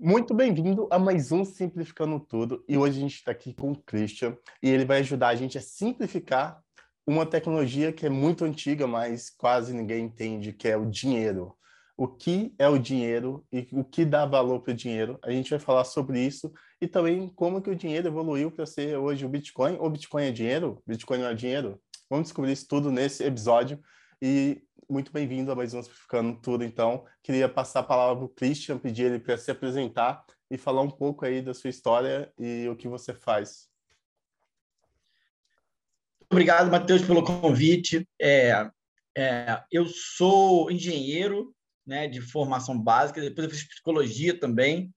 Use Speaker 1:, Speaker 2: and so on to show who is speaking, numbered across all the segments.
Speaker 1: Muito bem-vindo a mais um Simplificando Tudo. E hoje a gente está aqui com o Christian e ele vai ajudar a gente a simplificar uma tecnologia que é muito antiga, mas quase ninguém entende, que é o dinheiro. O que é o dinheiro e o que dá valor para o dinheiro? A gente vai falar sobre isso e também como que o dinheiro evoluiu para ser hoje o Bitcoin. O Bitcoin é dinheiro? Bitcoin não é dinheiro? Vamos descobrir isso tudo nesse episódio. E muito bem-vindo a mais um Simplificando Tudo, então. Queria passar a palavra para o Christian, pedir ele para se apresentar e falar um pouco aí da sua história e o que você faz.
Speaker 2: Obrigado, Matheus, pelo convite. É, é, eu sou engenheiro né, de formação básica, depois eu fiz psicologia também.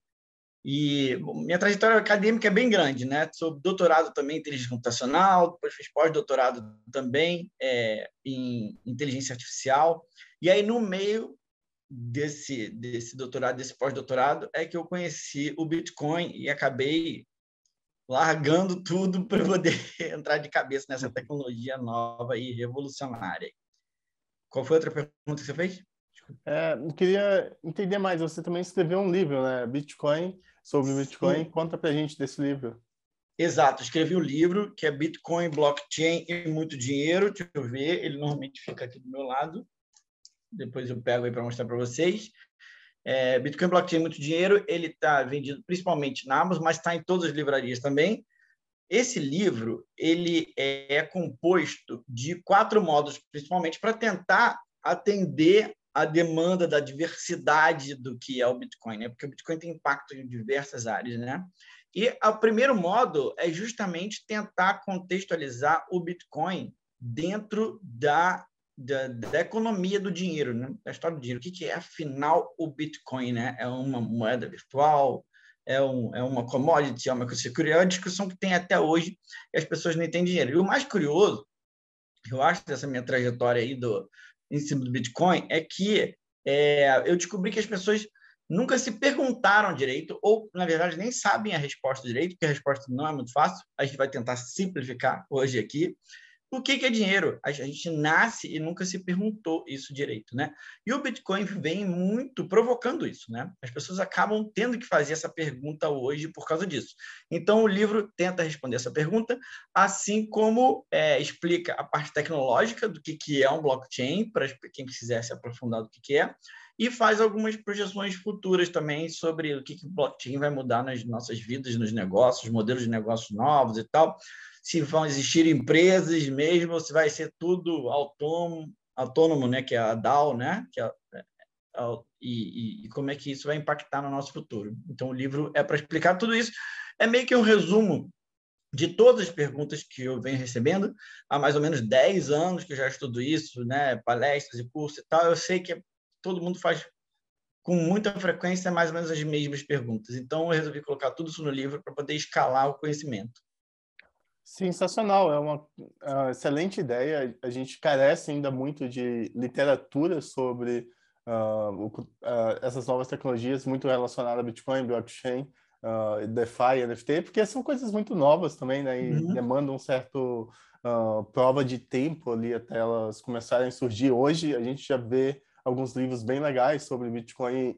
Speaker 2: E minha trajetória acadêmica é bem grande, né? Sou doutorado também em inteligência computacional, depois fiz pós-doutorado também é, em inteligência artificial. E aí, no meio desse, desse doutorado, desse pós-doutorado, é que eu conheci o Bitcoin e acabei largando tudo para poder entrar de cabeça nessa tecnologia nova e revolucionária. Qual foi a outra pergunta que você fez?
Speaker 1: É, queria entender mais. Você também escreveu um livro, né? Bitcoin, sobre Bitcoin. Sim. Conta para a gente desse livro.
Speaker 2: Exato, escrevi um livro que é Bitcoin, Blockchain e Muito Dinheiro. Deixa eu ver, ele normalmente fica aqui do meu lado. Depois eu pego aí para mostrar para vocês. É, Bitcoin, Blockchain e Muito Dinheiro, ele está vendido principalmente na Amazon, mas está em todas as livrarias também. Esse livro ele é composto de quatro modos, principalmente para tentar atender a demanda da diversidade do que é o Bitcoin, né? Porque o Bitcoin tem impacto em diversas áreas, né? E o primeiro modo é justamente tentar contextualizar o Bitcoin dentro da, da, da economia do dinheiro, né? Da história do dinheiro. O que, que é, afinal, o Bitcoin, né? É uma moeda virtual? É, um, é uma commodity? É uma coisa É uma discussão que tem até hoje e as pessoas não têm dinheiro. E o mais curioso, eu acho, dessa minha trajetória aí do, em cima do Bitcoin é que é, eu descobri que as pessoas nunca se perguntaram direito, ou, na verdade, nem sabem a resposta direito, porque a resposta não é muito fácil. A gente vai tentar simplificar hoje aqui. O que, que é dinheiro? A gente nasce e nunca se perguntou isso direito, né? E o Bitcoin vem muito provocando isso, né? As pessoas acabam tendo que fazer essa pergunta hoje por causa disso. Então, o livro tenta responder essa pergunta, assim como é, explica a parte tecnológica do que, que é um blockchain, para quem quiser se aprofundar do que, que é, e faz algumas projeções futuras também sobre o que, que blockchain vai mudar nas nossas vidas, nos negócios, modelos de negócios novos e tal se vão existir empresas mesmo, se vai ser tudo autônomo, autônomo né, que é a DAO, né, que é, é, é, e, e, como é que isso vai impactar no nosso futuro. Então, o livro é para explicar tudo isso. É meio que um resumo de todas as perguntas que eu venho recebendo. Há mais ou menos 10 anos que eu já estudo isso, né, palestras e cursos e tal. Eu sei que todo mundo faz com muita frequência mais ou menos as mesmas perguntas. Então, eu resolvi colocar tudo isso no livro para poder escalar o conhecimento.
Speaker 1: Sensacional, é uma, é uma, excelente ideia. A gente carece ainda muito de literatura sobre uh, o, uh, essas novas tecnologias, muito relacionadas a Bitcoin, blockchain, uh, DeFi, NFT, porque são coisas muito novas também, né? E uhum. demandam um certo prova de tempo ali até elas começarem a surgir. Hoje a gente já vê alguns livros bem legais sobre Bitcoin,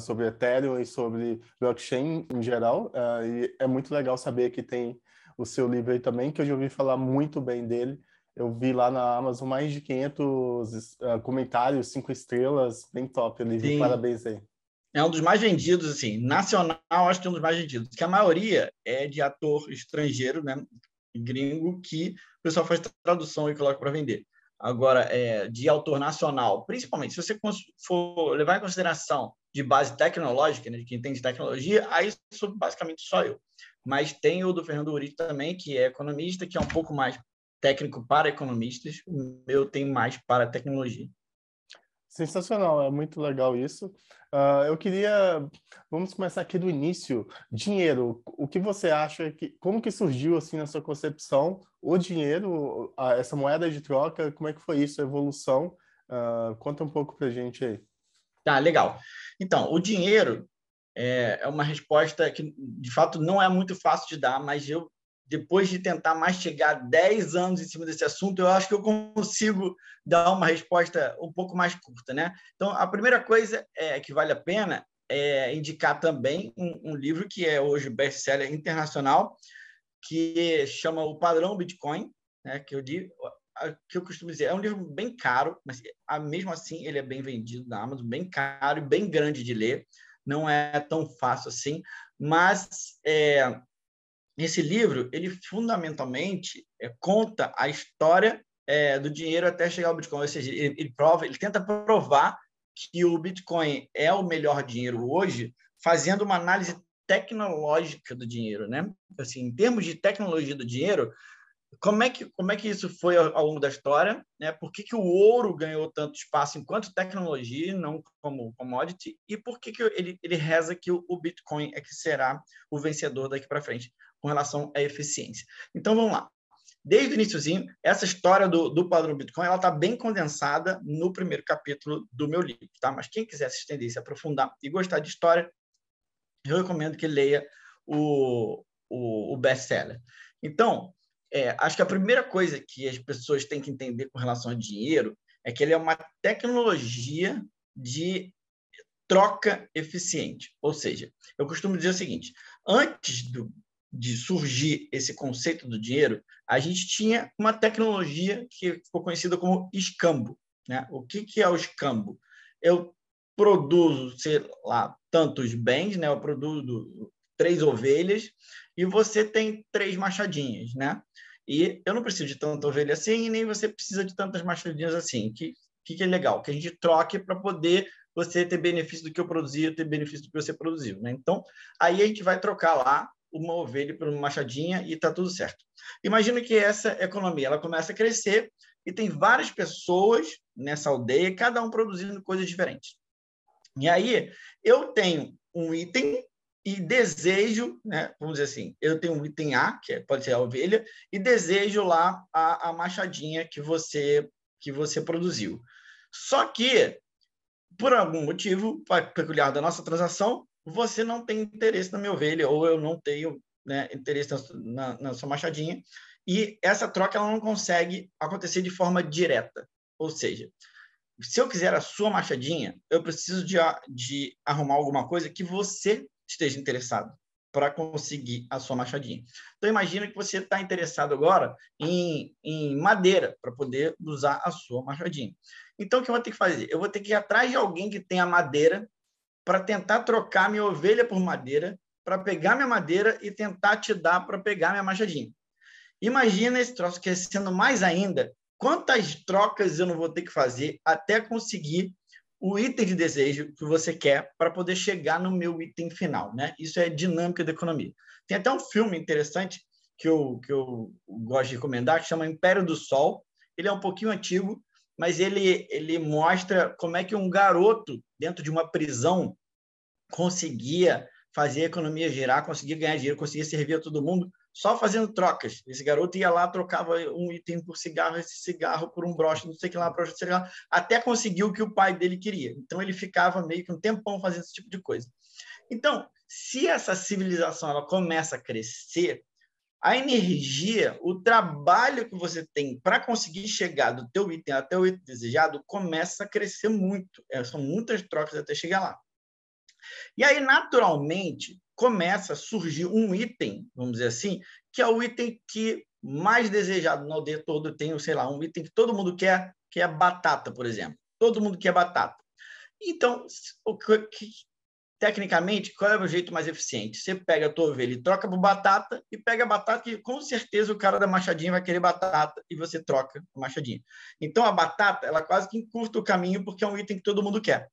Speaker 1: sobre Ethereum e sobre blockchain em geral, e é muito legal saber que tem o seu livro aí também, que eu já ouvi falar muito bem dele. Eu vi lá na Amazon mais de 500 uh, ah, comentários, cinco estrelas, bem top o livro. Parabéns aí.
Speaker 2: É um dos mais vendidos, assim, nacional, acho que é um dos mais vendidos, que a maioria é de ator estrangeiro, né, gringo, que o pessoal faz tradução e coloca para vender. Agora, é, de autor nacional, principalmente, se você for levar em consideração de base tecnológica, né, de quem entende tecnologia, aí sou basicamente só eu mas tem o do Fernando Uri também, que é economista, que é um pouco mais técnico para economistas, o meu tem mais para tecnologia.
Speaker 1: Sensacional, é muito legal isso. Uh, eu queria, vamos começar aqui do início. Dinheiro, o que você acha que, como que surgiu assim na sua concepção o dinheiro, essa moeda de troca, como é que foi isso, a evolução? Uh, conta um pouco para gente aí.
Speaker 2: Tá, legal. Então, o dinheiro é, é uma resposta que, de fato, não é muito fácil de dar, mas eu, depois de tentar mastigar 10 anos em cima desse assunto, eu acho que eu consigo dar uma resposta um pouco mais curta, né? Então, a primeira coisa é, que vale a pena é, indicar também um, um, livro que é hoje best-seller internacional, que chama O Padrão Bitcoin, né, que eu digo, que eu costumo dizer, é um livro bem caro, mas mesmo assim ele é bem vendido na Amazon, bem caro e bem grande de ler, não é tão fácil assim, mas é, esse livro, ele fundamentalmente é, conta a história é, do dinheiro até chegar ao Bitcoin, ou seja, ele, ele, prova, ele tenta provar que o Bitcoin é o melhor dinheiro hoje, fazendo uma análise tecnológica do dinheiro, né? Assim, em termos de tecnologia do dinheiro, como é que como é que isso foi ao, ao longo da história, né? Por que, que o ouro ganhou tanto espaço enquanto tecnologia, não como commodity, e por que, que ele, ele reza que o, o Bitcoin é que será o vencedor daqui para frente com relação à eficiência? Então vamos lá. Desde o iníciozinho, essa história do, do padrão Bitcoin ela está bem condensada no primeiro capítulo do meu livro, tá? Mas quem quiser se estender, se aprofundar e gostar de história, eu recomendo que leia o, o, o best-seller. Então, é, acho que a primeira coisa que as pessoas têm que entender com relação ao dinheiro é que ele é uma tecnologia de troca eficiente. Ou seja, eu costumo dizer o seguinte: antes do, de surgir esse conceito do dinheiro, a gente tinha uma tecnologia que ficou conhecida como escambo. Né? O que, que é o escambo? Eu produzo, sei lá, tantos bens, né? eu produzo três ovelhas e você tem três machadinhas, né? E eu não preciso de tanta ovelha assim, nem você precisa de tantas machadinhas assim. Que que, que é legal? Que a gente troque para poder você ter benefício do que eu produzi, ter benefício do que você produziu, né? Então, aí a gente vai trocar lá uma ovelha por uma machadinha e está tudo certo. Imagina que essa economia ela começa a crescer e tem várias pessoas nessa aldeia, cada um produzindo coisas diferentes. E aí eu tenho um item e desejo, né, vamos dizer assim, eu tenho um item A, que é, pode ser a ovelha, e desejo lá a, a machadinha que você que você produziu. Só que, por algum motivo peculiar da nossa transação, você não tem interesse na minha ovelha, ou eu não tenho né, interesse na, na, sua machadinha, e essa troca ela não consegue acontecer de forma direta. Ou seja, se eu quiser a sua machadinha, eu preciso de, de arrumar alguma coisa que você esteja interessado para conseguir a sua machadinha. Então, imagina que você está interessado agora em, em madeira para poder usar a sua machadinha. Então, o que eu vou ter que fazer? Eu vou ter que ir atrás de alguém que tenha madeira para tentar trocar minha ovelha por madeira, para pegar minha madeira e tentar te dar para pegar minha machadinha. Imagina esse troço crescendo mais ainda. Quantas trocas eu não vou ter que fazer até conseguir o item de desejo que você quer para poder chegar no meu item final, né? Isso é dinâmica da economia. Tem até um filme interessante que eu, que eu gosto de recomendar, que chama Império do Sol. Ele é um pouquinho antigo, mas ele, ele mostra como é que um garoto dentro de uma prisão conseguia fazer a economia girar, conseguia ganhar dinheiro, conseguia servir a todo mundo só fazendo trocas. Esse garoto ia lá, trocava um item por cigarro, esse cigarro por um broche, não sei o que lá, broche, sei lá, até conseguir o que o pai dele queria. Então ele ficava meio que um tempão fazendo esse tipo de coisa. Então, se essa civilização ela começa a crescer, a energia, o trabalho que você tem para conseguir chegar do teu item até o item desejado começa a crescer muito. É, são muitas trocas até chegar lá. E aí, naturalmente, começa a surgir um item, vamos dizer assim, que é o item que mais desejado no aldeia todo tem, sei lá, um item que todo mundo quer, que é batata, por exemplo. Todo mundo quer batata. Então, o que, tecnicamente, qual é o jeito mais eficiente? Você pega a tua ovelha e troca por batata, e pega a batata, que com certeza o cara da machadinha vai querer batata, e você troca a machadinha. Então, a batata, ela quase que encurta o caminho, porque é um item que todo mundo quer.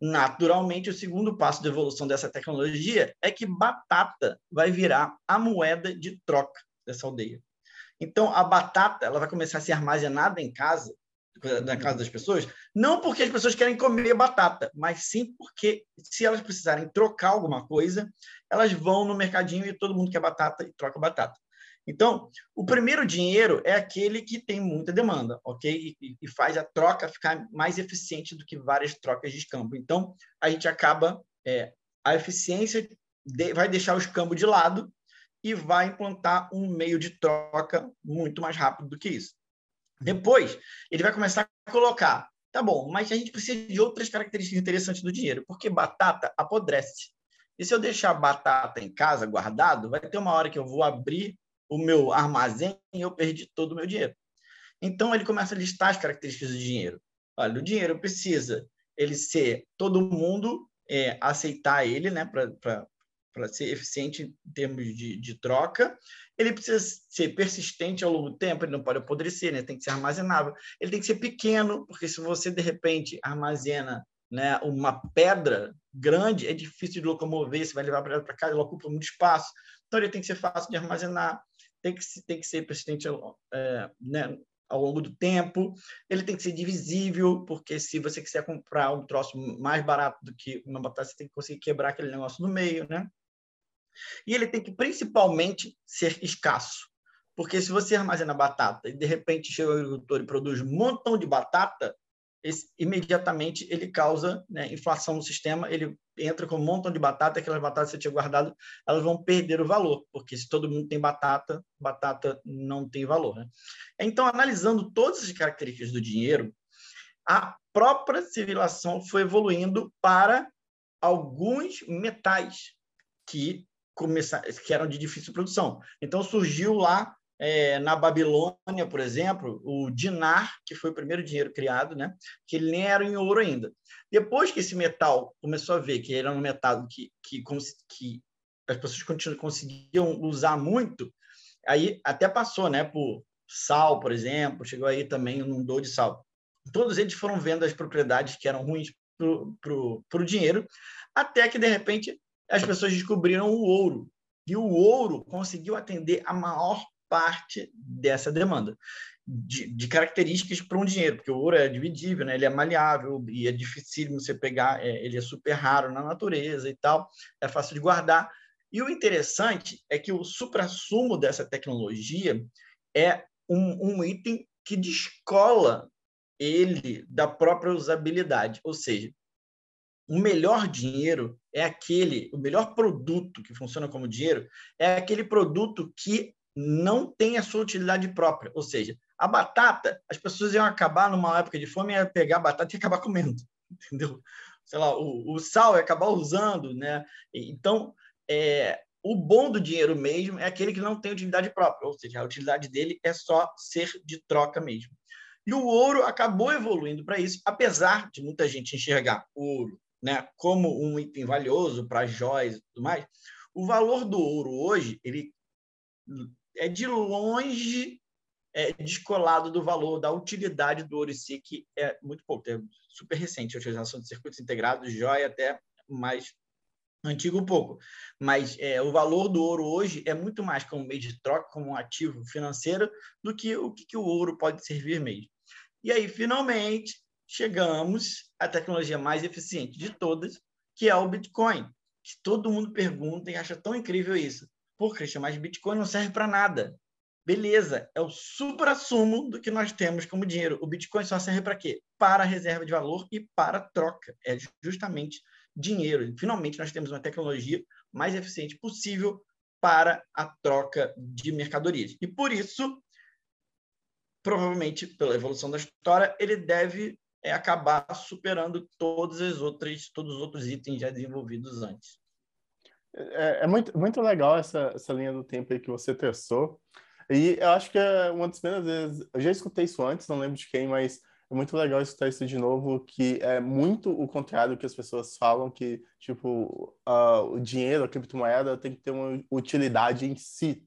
Speaker 2: Naturalmente, o segundo passo de evolução dessa tecnologia é que batata vai virar a moeda de troca dessa aldeia. Então, a batata ela vai começar a ser armazenada em casa, na casa das pessoas, não porque as pessoas querem comer batata, mas sim porque se elas precisarem trocar alguma coisa, elas vão no mercadinho e todo mundo quer batata e troca batata. Então, o primeiro dinheiro é aquele que tem muita demanda, ok? E, e, faz a troca ficar mais eficiente do que várias trocas de escambo. Então, a gente acaba, é, a eficiência de, vai deixar o escambo de lado e vai implantar um meio de troca muito mais rápido do que isso. Depois, ele vai começar a colocar Tá bom, mas a gente precisa de outras características interessantes do dinheiro, porque batata apodrece. E se eu deixar a batata em casa guardado, vai ter uma hora que eu vou abrir o meu armazém e eu perdi todo o meu dinheiro. Então ele começa a listar as características do dinheiro. Olha, o dinheiro precisa ele ser todo mundo é, aceitar ele, né, para ser eficiente em termos de, de, troca. Ele precisa ser persistente ao longo do tempo, ele não pode apodrecer, né? tem que ser armazenável. Ele tem que ser pequeno, porque se você, de repente, armazena né, uma pedra grande, é difícil de locomover, você vai levar para casa, ela ocupa muito espaço. Então, ele tem que ser fácil de armazenar, tem que, tem que ser persistente é, né, ao longo do tempo. Ele tem que ser divisível, porque se você quiser comprar um troço mais barato do que uma batata, você tem que conseguir quebrar aquele negócio no meio, né? E ele tem que principalmente ser escasso. Porque se você armazena batata e de repente chega o agricultor e produz um montão de batata, esse, imediatamente ele causa né, inflação no sistema, ele entra com um montão de batata, aquelas batatas que você tinha guardado, elas vão perder o valor, porque se todo mundo tem batata, batata não tem valor. Né? Então, analisando todas as características do dinheiro, a própria civilização foi evoluindo para alguns metais que, começaram, que eram de difícil produção. Então, surgiu lá é, na Babilônia, por exemplo, o dinar, que foi o primeiro dinheiro criado, né? que ele nem era em ouro ainda. Depois que esse metal começou a ver que era um metal que, que, que as pessoas conseguiam usar muito, aí até passou né, por sal, por exemplo, chegou aí também um dor de sal. Todos eles foram vendo as propriedades que eram ruins para o dinheiro, até que, de repente, as pessoas descobriram o ouro. E o ouro conseguiu atender a maior parte dessa demanda de, de características para um dinheiro, porque o ouro é dividível, né? ele é maleável e é difícil você pegar, é, ele é super raro na natureza e tal, é fácil de guardar. E o interessante é que o suprassumo dessa tecnologia é um, um item que descola ele da própria usabilidade, ou seja, o melhor dinheiro é aquele, o melhor produto que funciona como dinheiro é aquele produto que não tem a sua utilidade própria. Ou seja, a batata, as pessoas iam acabar numa época de fome, ia pegar a batata e acabar comendo, entendeu? Sei lá, o, o sal ia acabar usando, né? Então, é, o bom do dinheiro mesmo é aquele que não tem utilidade própria, ou seja, a utilidade dele é só ser de troca mesmo. E o ouro acabou evoluindo para isso, apesar de muita gente enxergar o ouro né, como um item valioso para joias e tudo mais. O valor do ouro hoje ele é de longe é, descolado do valor da utilidade do si, que é muito pouco, é super recente a utilização de circuitos integrados, joia até mais antigo um pouco. Mas é, o valor do ouro hoje é muito mais como meio de troca, como um ativo financeiro, do que o que, que o ouro pode servir mesmo. E aí, finalmente, chegamos à tecnologia mais eficiente de todas, que é o Bitcoin, que todo mundo pergunta e acha tão incrível isso. Pô, Christian, mas Bitcoin não serve para nada. Beleza, é o supra-sumo do que nós temos como dinheiro. O Bitcoin só serve para quê? Para reserva de valor e para troca. É justamente dinheiro. Finalmente, nós temos uma tecnologia mais eficiente possível para a troca de mercadorias. E por isso, provavelmente, pela evolução da história, ele deve é, acabar superando todas as outras, todos os outros itens já desenvolvidos antes.
Speaker 1: É, é, muito, muito legal essa, essa linha do tempo aí que você traçou. E eu acho que é uma das primeiras vezes. Eu já escutei isso antes, não lembro de quem, mas é muito legal escutar isso de novo, que é muito o contrário que as pessoas falam, que, tipo, uh, o dinheiro, a criptomoeda tem que ter uma utilidade em si.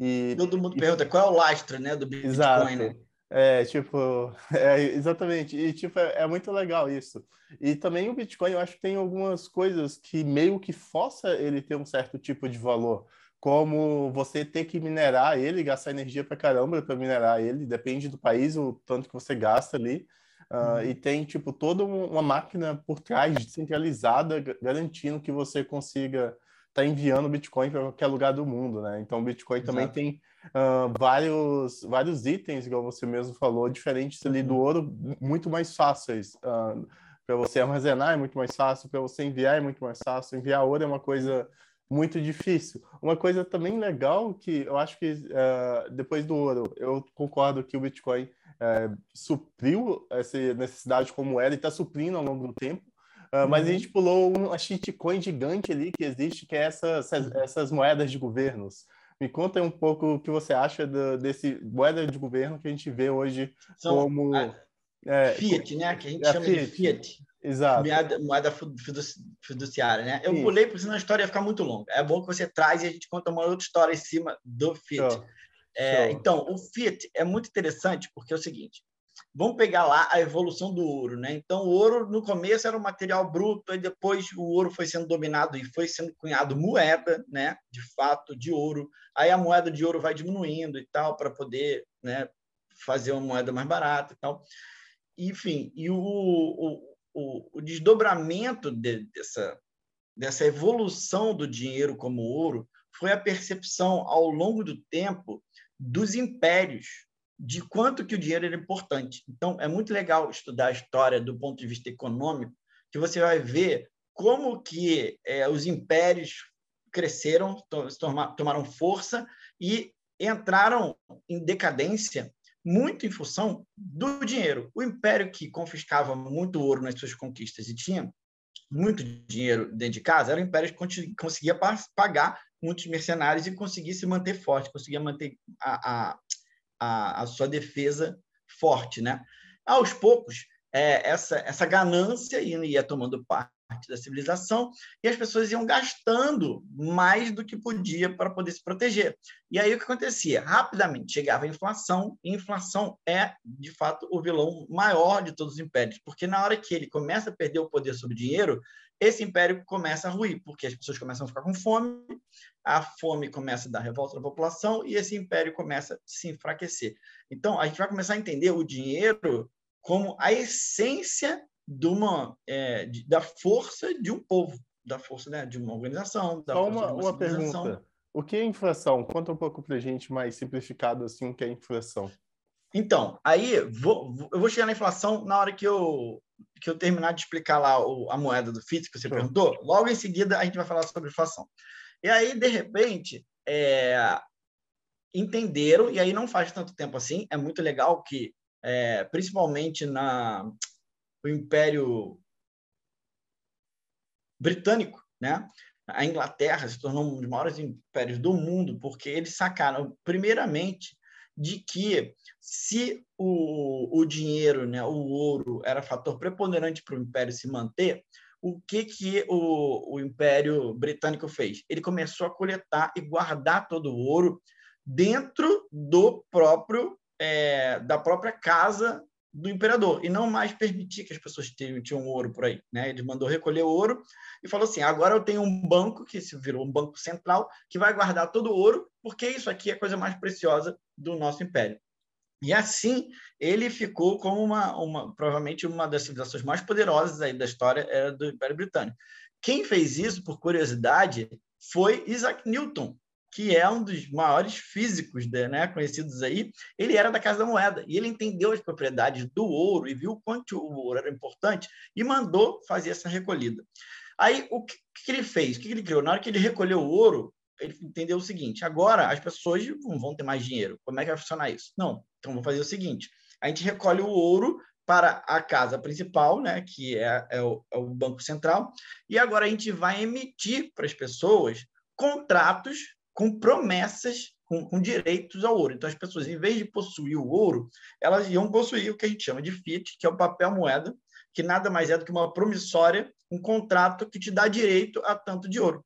Speaker 2: E, Todo mundo e... pergunta qual é o lastro, né, do Bitcoin,
Speaker 1: Exato.
Speaker 2: né?
Speaker 1: É, tipo, é, exatamente. E, tipo, é, é, muito legal isso. E também o Bitcoin, eu acho que tem algumas coisas que meio que força ele ter um certo tipo de valor. Como você ter que minerar ele, gastar energia pra caramba para minerar ele, depende do país, o tanto que você gasta ali. Uh, uhum. E tem, tipo, toda uma máquina por trás, descentralizada, garantindo que você consiga estar tá enviando Bitcoin para qualquer lugar do mundo, né? Então, o Bitcoin Exato. também tem uh, vários, vários itens, igual você mesmo falou, diferentes ali do uhum. ouro, muito mais fáceis. Uh, para você armazenar é muito mais fácil, para você enviar é muito mais fácil. Enviar ouro é uma coisa muito difícil. Uma coisa também legal que eu acho que uh, depois do ouro, eu concordo que o Bitcoin é, supriu essa necessidade como era e está suprindo ao longo do tempo. Uh, mas a uhum. gente pulou uma shitcoin gigante ali que existe, que é essas, essas moedas de governos. Me conta um pouco o que você acha do, desse moeda de governo que a gente vê hoje São como... A,
Speaker 2: é, Fiat, né? Que a gente é chama Fiat. de Fiat.
Speaker 1: Exato.
Speaker 2: Moeda, moeda fiduciária, né? Eu Sim. pulei porque senão a história ia ficar muito longa. É bom que você traz e a gente conta uma outra história em cima do Fiat. É, então, o Fiat é muito interessante porque é o seguinte: vamos pegar lá a evolução do ouro, né? Então, o ouro no começo era um material bruto, e depois o ouro foi sendo dominado e foi sendo cunhado moeda, né? De fato, de ouro. Aí a moeda de ouro vai diminuindo e tal para poder, né? Fazer uma moeda mais barata e tal. Enfim, e o, o, o, o desdobramento de, dessa dessa evolução do dinheiro como ouro foi a percepção ao longo do tempo dos impérios de quanto que o dinheiro era importante. Então, é muito legal estudar a história do ponto de vista econômico, que você vai ver como que é, os impérios cresceram, tomaram força e entraram em decadência muito em função do dinheiro. O império que confiscava muito ouro nas suas conquistas e tinha muito dinheiro dentro de casa era o império que conseguia pagar muitos mercenários e conseguia se manter forte, conseguia manter a, a a, a sua defesa forte, né? Aos poucos, é, essa, essa ganância ia, ia tomando parte da civilização e as pessoas iam gastando mais do que podia para poder se proteger. E aí o que acontecia? Rapidamente chegava a inflação, e inflação é, de fato, o vilão maior de todos os impérios, porque na hora que ele começa a perder o poder sobre o dinheiro, esse império começa a ruir, porque as pessoas começam a ficar com fome, a fome começa a dar revolta da população e esse império começa a se enfraquecer. Então, a gente vai começar a entender o dinheiro como a essência de uma, é, de, da força de um povo, da força né, de uma organização. Da
Speaker 1: Só uma, uma, uma pergunta. O que é inflação? Conta um pouco para a gente mais simplificado assim o que é inflação.
Speaker 2: Então, aí vou, eu vou chegar na inflação na hora que eu que eu terminar de explicar lá o, a moeda do FIT que você perguntou, logo em seguida a gente vai falar sobre inflação. E aí, de repente, é, entenderam, e aí não faz tanto tempo assim, é muito legal que, é, principalmente na o Império Britânico, né? a Inglaterra se tornou um dos maiores impérios do mundo, porque eles sacaram, primeiramente, de que se o, o dinheiro, né, o ouro, era fator preponderante para o império se manter, o que, que o, o Império Britânico fez? Ele começou a coletar e guardar todo o ouro dentro do próprio é, da própria casa do imperador e não mais permitir que as pessoas tenham, tinham ouro por aí, né? Ele mandou recolher ouro e falou assim: agora eu tenho um banco que se virou um banco central que vai guardar todo o ouro, porque isso aqui é a coisa mais preciosa do nosso império. E assim ele ficou como uma, uma provavelmente uma das civilizações mais poderosas aí da história era do Império Britânico. Quem fez isso, por curiosidade, foi Isaac Newton, que é um dos maiores físicos né, conhecidos aí, ele era da Casa da Moeda e ele entendeu as propriedades do ouro e viu quanto o ouro era importante e mandou fazer essa recolhida. Aí, o que, que ele fez? O que ele criou? Na hora que ele recolheu o ouro, ele entendeu o seguinte: agora as pessoas não vão ter mais dinheiro. Como é que vai funcionar isso? Não. Então, vamos fazer o seguinte: a gente recolhe o ouro para a casa principal, né, que é, é, o, é o Banco Central, e agora a gente vai emitir para as pessoas contratos com promessas, com, com, direitos ao ouro. Então, as pessoas, em vez de possuir o ouro, elas iam possuir o que a gente chama de fiat, que é o papel moeda, que nada mais é do que uma promissória, um contrato que te dá direito a tanto de ouro.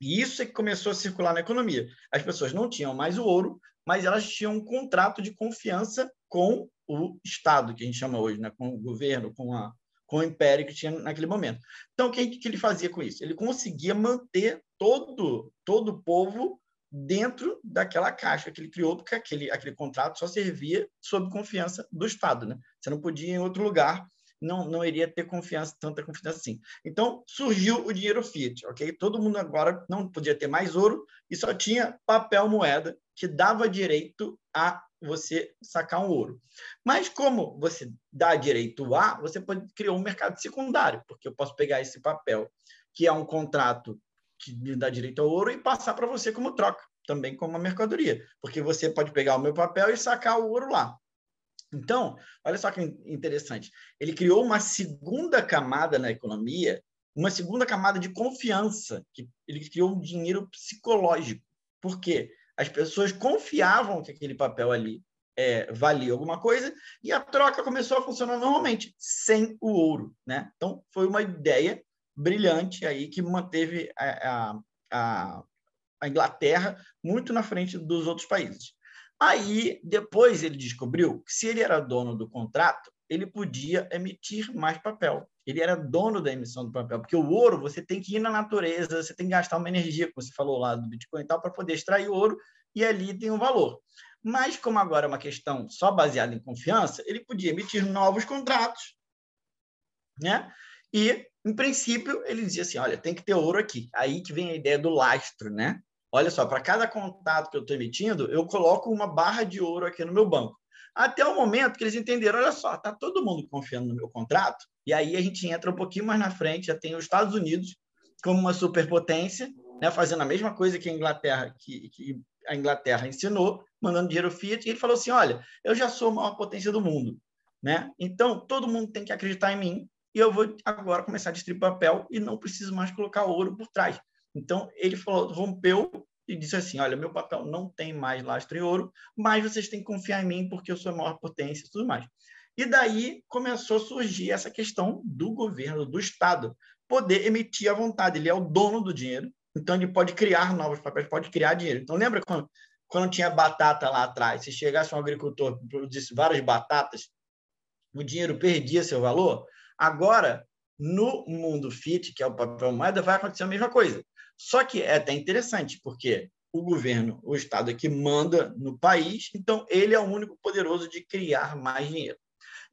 Speaker 2: E isso é que começou a circular na economia. As pessoas não tinham mais o ouro, mas elas tinham um contrato de confiança com o Estado, que a gente chama hoje, né? com o governo, com, a, com o império que tinha naquele momento. Então, o que, que ele fazia com isso? Ele conseguia manter todo, todo o povo dentro daquela caixa que ele criou, porque aquele, aquele contrato só servia sob confiança do Estado. Né? Você não podia ir em outro lugar, não, não iria ter confiança, tanta confiança assim. Então, surgiu o dinheiro fiat, ok? Todo mundo agora não podia ter mais ouro e só tinha papel moeda que dava direito a você sacar um ouro. Mas como você dá direito a, você pode criar um mercado secundário, porque eu posso pegar esse papel, que é um contrato que me dá direito ao ouro e passar para você como troca, também como uma mercadoria, porque você pode pegar o meu papel e sacar o ouro lá. Então, olha só que interessante. Ele criou uma segunda camada na economia, uma segunda camada de confiança, que ele criou um dinheiro psicológico. Por quê? As pessoas confiavam que aquele papel ali é, valia alguma coisa e a troca começou a funcionar normalmente, sem o ouro. Né? Então, foi uma ideia brilhante aí que manteve a, a, a Inglaterra muito na frente dos outros países. Aí, depois ele descobriu que se ele era dono do contrato, ele podia emitir mais papel. Ele era dono da emissão do papel, porque o ouro você tem que ir na natureza, você tem que gastar uma energia, como você falou lá do Bitcoin e tal, para poder extrair ouro, e ali tem um valor. Mas, como agora é uma questão só baseada em confiança, ele podia emitir novos contratos, né? E, em princípio, ele dizia assim: olha, tem que ter ouro aqui. Aí que vem a ideia do lastro, né? Olha só, para cada contato que eu estou emitindo, eu coloco uma barra de ouro aqui no meu banco. Até o momento que eles entenderam, olha só, está todo mundo confiando no meu contrato, e aí a gente entra um pouquinho mais na frente, já tem os Estados Unidos como uma superpotência, né, fazendo a mesma coisa que a Inglaterra, que, que a Inglaterra ensinou, mandando dinheiro fiat, e ele falou assim, olha, eu já sou a maior potência do mundo, né? Então todo mundo tem que acreditar em mim e eu vou agora começar a distribuir papel e não preciso mais colocar ouro por trás. Então, ele falou, rompeu e disse assim: Olha, meu papel não tem mais lastro em ouro, mas vocês têm que confiar em mim porque eu sou a maior potência e tudo mais. E daí começou a surgir essa questão do governo, do Estado, poder emitir à vontade. Ele é o dono do dinheiro, então ele pode criar novos papéis, pode criar dinheiro. Então, lembra quando, quando tinha batata lá atrás? Se chegasse um agricultor e produzisse várias batatas, o dinheiro perdia seu valor? Agora, no mundo fit, que é o papel moeda, vai acontecer a mesma coisa. Só que é até interessante, porque o governo, o Estado é que manda no país, então ele é o único poderoso de criar mais dinheiro.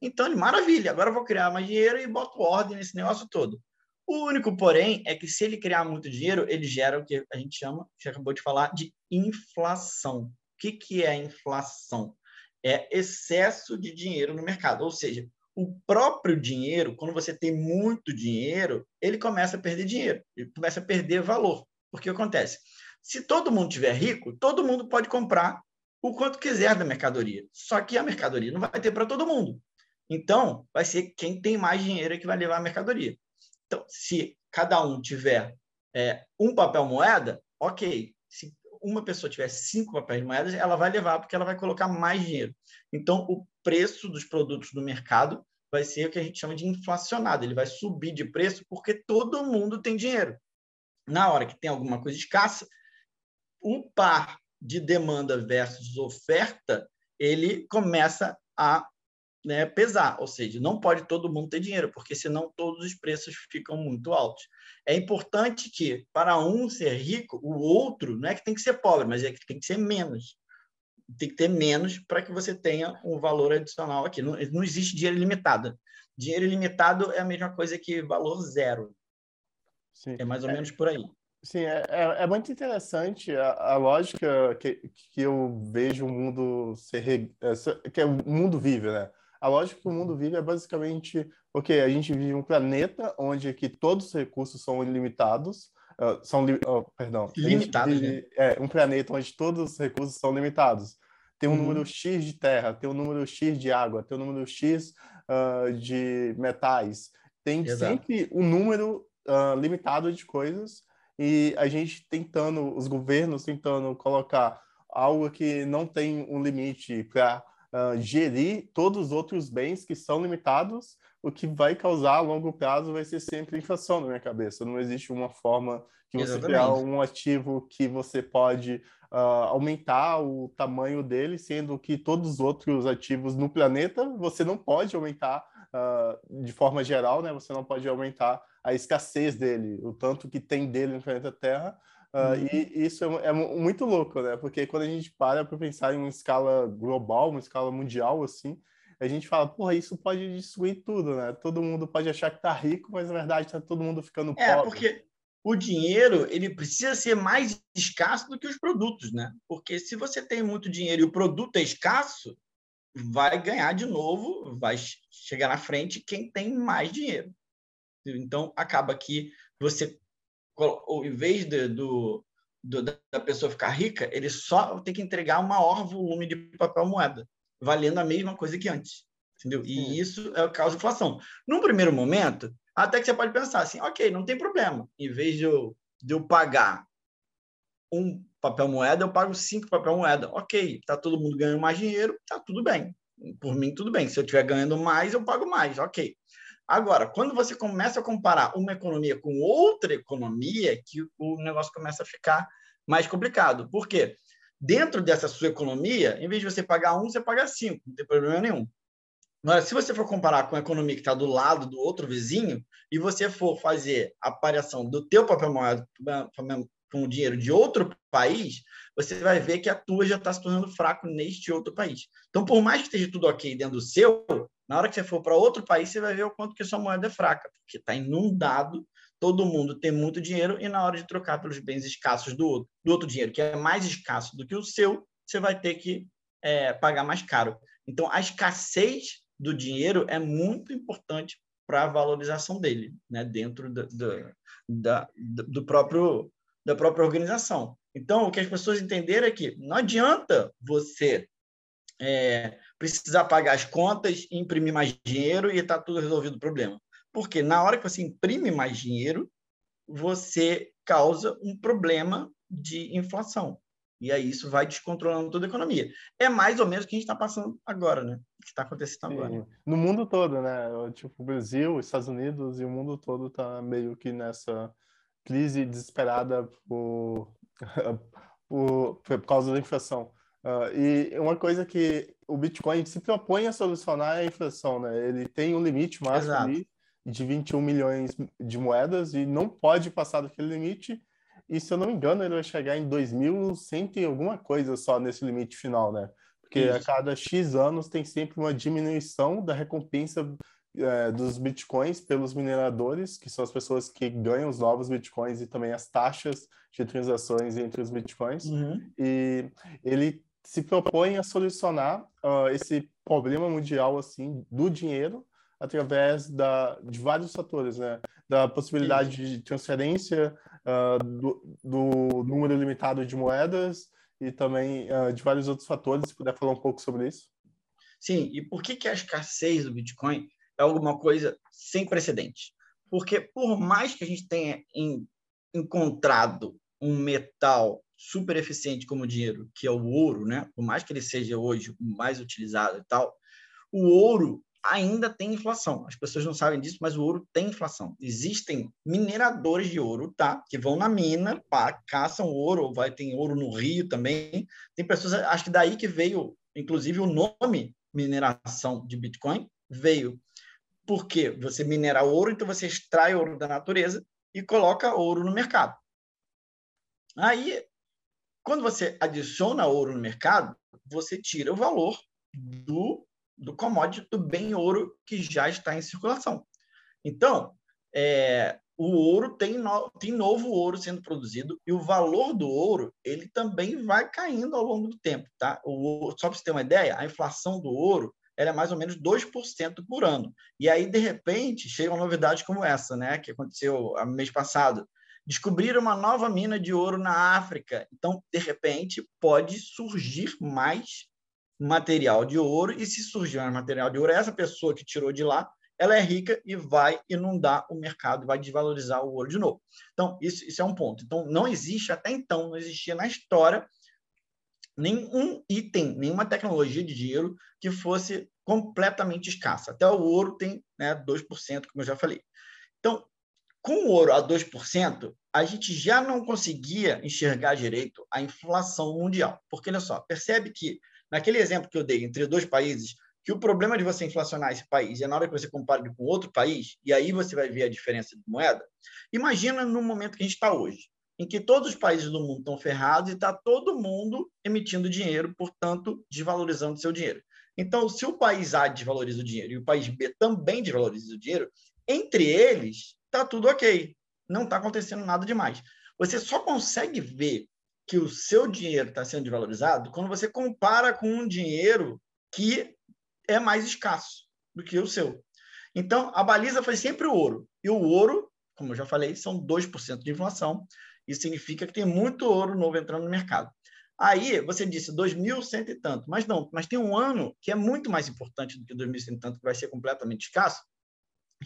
Speaker 2: Então, maravilha, agora eu vou criar mais dinheiro e boto ordem nesse negócio todo. O único, porém, é que se ele criar muito dinheiro, ele gera o que a gente chama, você acabou de falar, de inflação. O que, que é inflação? É excesso de dinheiro no mercado, ou seja, o próprio dinheiro, quando você tem muito dinheiro, ele começa a perder dinheiro, ele começa a perder valor. Porque acontece? Se todo mundo tiver rico, todo mundo pode comprar o quanto quiser da mercadoria. Só que a mercadoria não vai ter para todo mundo. Então, vai ser quem tem mais dinheiro que vai levar a mercadoria. Então, se cada um tiver é, um papel moeda, ok. Se uma pessoa tiver cinco papéis moedas, ela vai levar porque ela vai colocar mais dinheiro. Então, o preço dos produtos no mercado vai ser o que a gente chama de inflacionado. Ele vai subir de preço porque todo mundo tem dinheiro. Na hora que tem alguma coisa escassa, o par de demanda versus oferta, ele começa a né, pesar, ou seja, não pode todo mundo ter dinheiro, porque senão todos os preços ficam muito altos. É importante que, para um ser rico, o outro não é que tem que ser pobre, mas é que tem que ser menos tem que ter menos para que você tenha um valor adicional aqui. Não, não existe dinheiro ilimitado. Dinheiro ilimitado é a mesma coisa que valor zero. Sim. É mais ou é, menos por aí.
Speaker 1: Sim, é, é, é muito interessante a, a, lógica que, que eu vejo o mundo ser é, que é o mundo vive, né? A lógica que o mundo vive é basicamente porque a gente vive um planeta onde que todos os recursos são ilimitados, uh, são, uh, perdão,
Speaker 2: limitados, né?
Speaker 1: É, um planeta onde todos os recursos são limitados. Tem um uhum. número X de terra, tem um número X de água, tem um número X uh, de metais. Tem Exato. sempre um número limitado de coisas e a gente tentando, os governos tentando colocar algo que não tem um limite para uh, gerir todos os outros bens que são limitados o que vai causar a longo prazo vai ser sempre inflação na minha cabeça. Não existe uma forma que você Exatamente. criar um ativo que você pode uh, aumentar o tamanho dele, sendo que todos os outros ativos no planeta você não pode aumentar uh, de forma geral, né? Você não pode aumentar a escassez dele, o tanto que tem dele no planeta Terra. Uh, uhum. E isso é, é, muito louco, né? Porque quando a gente para para pensar em uma escala global, uma escala mundial, assim, a gente fala, porra, isso pode destruir tudo, né? Todo mundo pode achar que tá rico, mas na verdade tá todo mundo ficando
Speaker 2: é, pobre. É, porque o dinheiro, ele precisa ser mais escasso do que os produtos, né? Porque se você tem muito dinheiro e o produto é escasso, vai ganhar de novo, vai chegar na frente quem tem mais dinheiro. Então, acaba que você, em vez de, do, do, da pessoa ficar rica, ele só tem que entregar um maior volume de papel moeda. valendo a mesma coisa que antes. Entendeu? Sim. E isso é o causa inflação. Num primeiro momento, até que você pode pensar assim, ok, não tem problema. Em vez de eu, de eu pagar um papel moeda, eu pago cinco papel moeda. Ok, tá todo mundo ganhando mais dinheiro, tá tudo bem. Por mim, tudo bem. Se eu estiver ganhando mais, eu pago mais. Ok. Agora, quando você começa a comparar uma economia com outra economia, que o negócio começa a ficar mais complicado. Por quê? Dentro dessa sua economia, em vez de você pagar um, você paga cinco, não tem problema nenhum. Mas se você for comparar com a economia que está do lado do outro vizinho e você for fazer a variação do teu papel moeda com o dinheiro de outro país, você vai ver que a tua já está se tornando fraco neste outro país. Então, por mais que esteja tudo ok dentro do seu, na hora que você for para outro país, você vai ver o quanto que sua moeda é fraca, porque está inundado, todo mundo tem muito dinheiro, e na hora de trocar pelos bens escassos do outro, do outro dinheiro, que é mais escasso do que o seu, você vai ter que é, pagar mais caro. Então, a escassez do dinheiro é muito importante para a valorização dele, né, dentro do, do, da, do próprio da própria organização. Então, o que as pessoas entenderam é que não adianta você é, precisar pagar as contas, imprimir mais dinheiro e está tudo resolvido o problema. Porque na hora que você imprime mais dinheiro, você causa um problema de inflação. E aí isso vai descontrolando toda a economia. É mais ou menos o que a gente está passando agora, né? O que está acontecendo Sim. agora.
Speaker 1: No mundo todo, né? Tipo, o Brasil, os Estados Unidos e o mundo todo está meio que nessa crise desesperada por, por, por causa da inflação. Uh, e uma coisa que o Bitcoin se propõe a solucionar é a inflação, né? Ele tem um limite máximo ali de 21 milhões de moedas e não pode passar daquele limite. E se eu não me engano, ele vai chegar em 2100 e alguma coisa só nesse limite final, né? Porque Isso. a cada X anos tem sempre uma diminuição da recompensa é, dos bitcoins pelos mineradores, que são as pessoas que ganham os novos bitcoins e também as taxas de transações entre os bitcoins. Uhum. E ele se propõe a solucionar uh, esse problema mundial assim do dinheiro através da, de vários fatores, né? Da possibilidade Isso. de transferência uh, do, do, número limitado de moedas e também uh, de vários outros fatores. Se puder falar um pouco sobre isso.
Speaker 2: Sim, e por que, que a escassez do Bitcoin é alguma coisa sem precedente. Porque por mais que a gente tenha encontrado um metal super eficiente como dinheiro, que é o ouro, né? Por mais que ele seja hoje o mais utilizado e tal, o ouro ainda tem inflação. As pessoas não sabem disso, mas o ouro tem inflação. Existem mineradores de ouro, tá? Que vão na mina, pá, caçam ouro, vai tem ouro no Rio também. Tem pessoas, acho que daí que veio, inclusive, o nome mineração de Bitcoin veio porque você minera ouro, então você extrai ouro da natureza e coloca ouro no mercado. Aí, quando você adiciona ouro no mercado, você tira o valor do, do commodity, do bem ouro que já está em circulação. Então, é, o ouro tem, no, tem novo ouro sendo produzido e o valor do ouro ele também vai caindo ao longo do tempo. Tá? O, só para você ter uma ideia, a inflação do ouro era mais ou menos 2% por ano. E aí, de repente, chega uma novidade como essa, né, que aconteceu no mês passado. Descobriram uma nova mina de ouro na África. Então, de repente, pode surgir mais material de ouro. E se surgir mais material de ouro, essa pessoa que tirou de lá, ela é rica e vai inundar o mercado, vai desvalorizar o ouro de novo. Então, isso, isso é um ponto. Então, não existe, até então, não existia na história nenhum item, nenhuma tecnologia de dinheiro que fosse completamente escassa. Até o ouro tem né, 2%, como eu já falei. Então, com o ouro a 2%, a gente já não conseguia enxergar direito a inflação mundial. Porque, olha só, percebe que, naquele exemplo que eu dei entre dois países, que o problema de você inflacionar esse país é na hora que você compara com outro país, e aí você vai ver a diferença de moeda. Imagina no momento que a gente está hoje em que todos os países do mundo estão ferrados e está todo mundo emitindo dinheiro, portanto, desvalorizando seu dinheiro. Então, se o país A desvaloriza o dinheiro e o país B também desvaloriza o dinheiro, entre eles está tudo ok. Não está acontecendo nada demais. Você só consegue ver que o seu dinheiro está sendo desvalorizado quando você compara com um dinheiro que é mais escasso do que o seu. Então, a baliza foi sempre o ouro. E o ouro, como eu já falei, são 2% de inflação. Isso significa que tem muito ouro novo entrando no mercado. Aí você disse 2.100 e tanto, mas não, mas tem um ano que é muito mais importante do que 2.100 e tanto, que vai ser completamente escasso,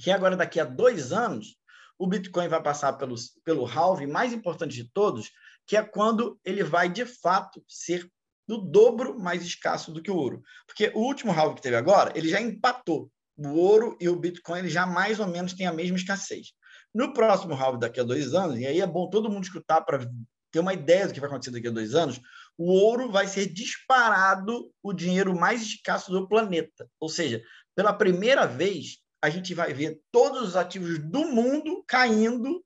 Speaker 2: que é agora daqui a dois anos o Bitcoin vai passar pelo, pelo halving mais importante de todos, que é quando ele vai de fato ser do dobro mais escasso do que o ouro. Porque o último halving que teve agora, ele já empatou. O ouro e o Bitcoin ele já mais ou menos têm a mesma escassez. No próximo halving, daqui a dois anos, e aí é bom todo mundo escutar para ter uma ideia do que vai acontecer daqui a dois anos, o ouro vai ser disparado o dinheiro mais escasso do planeta. Ou seja, pela primeira vez, a gente vai ver todos os ativos do mundo caindo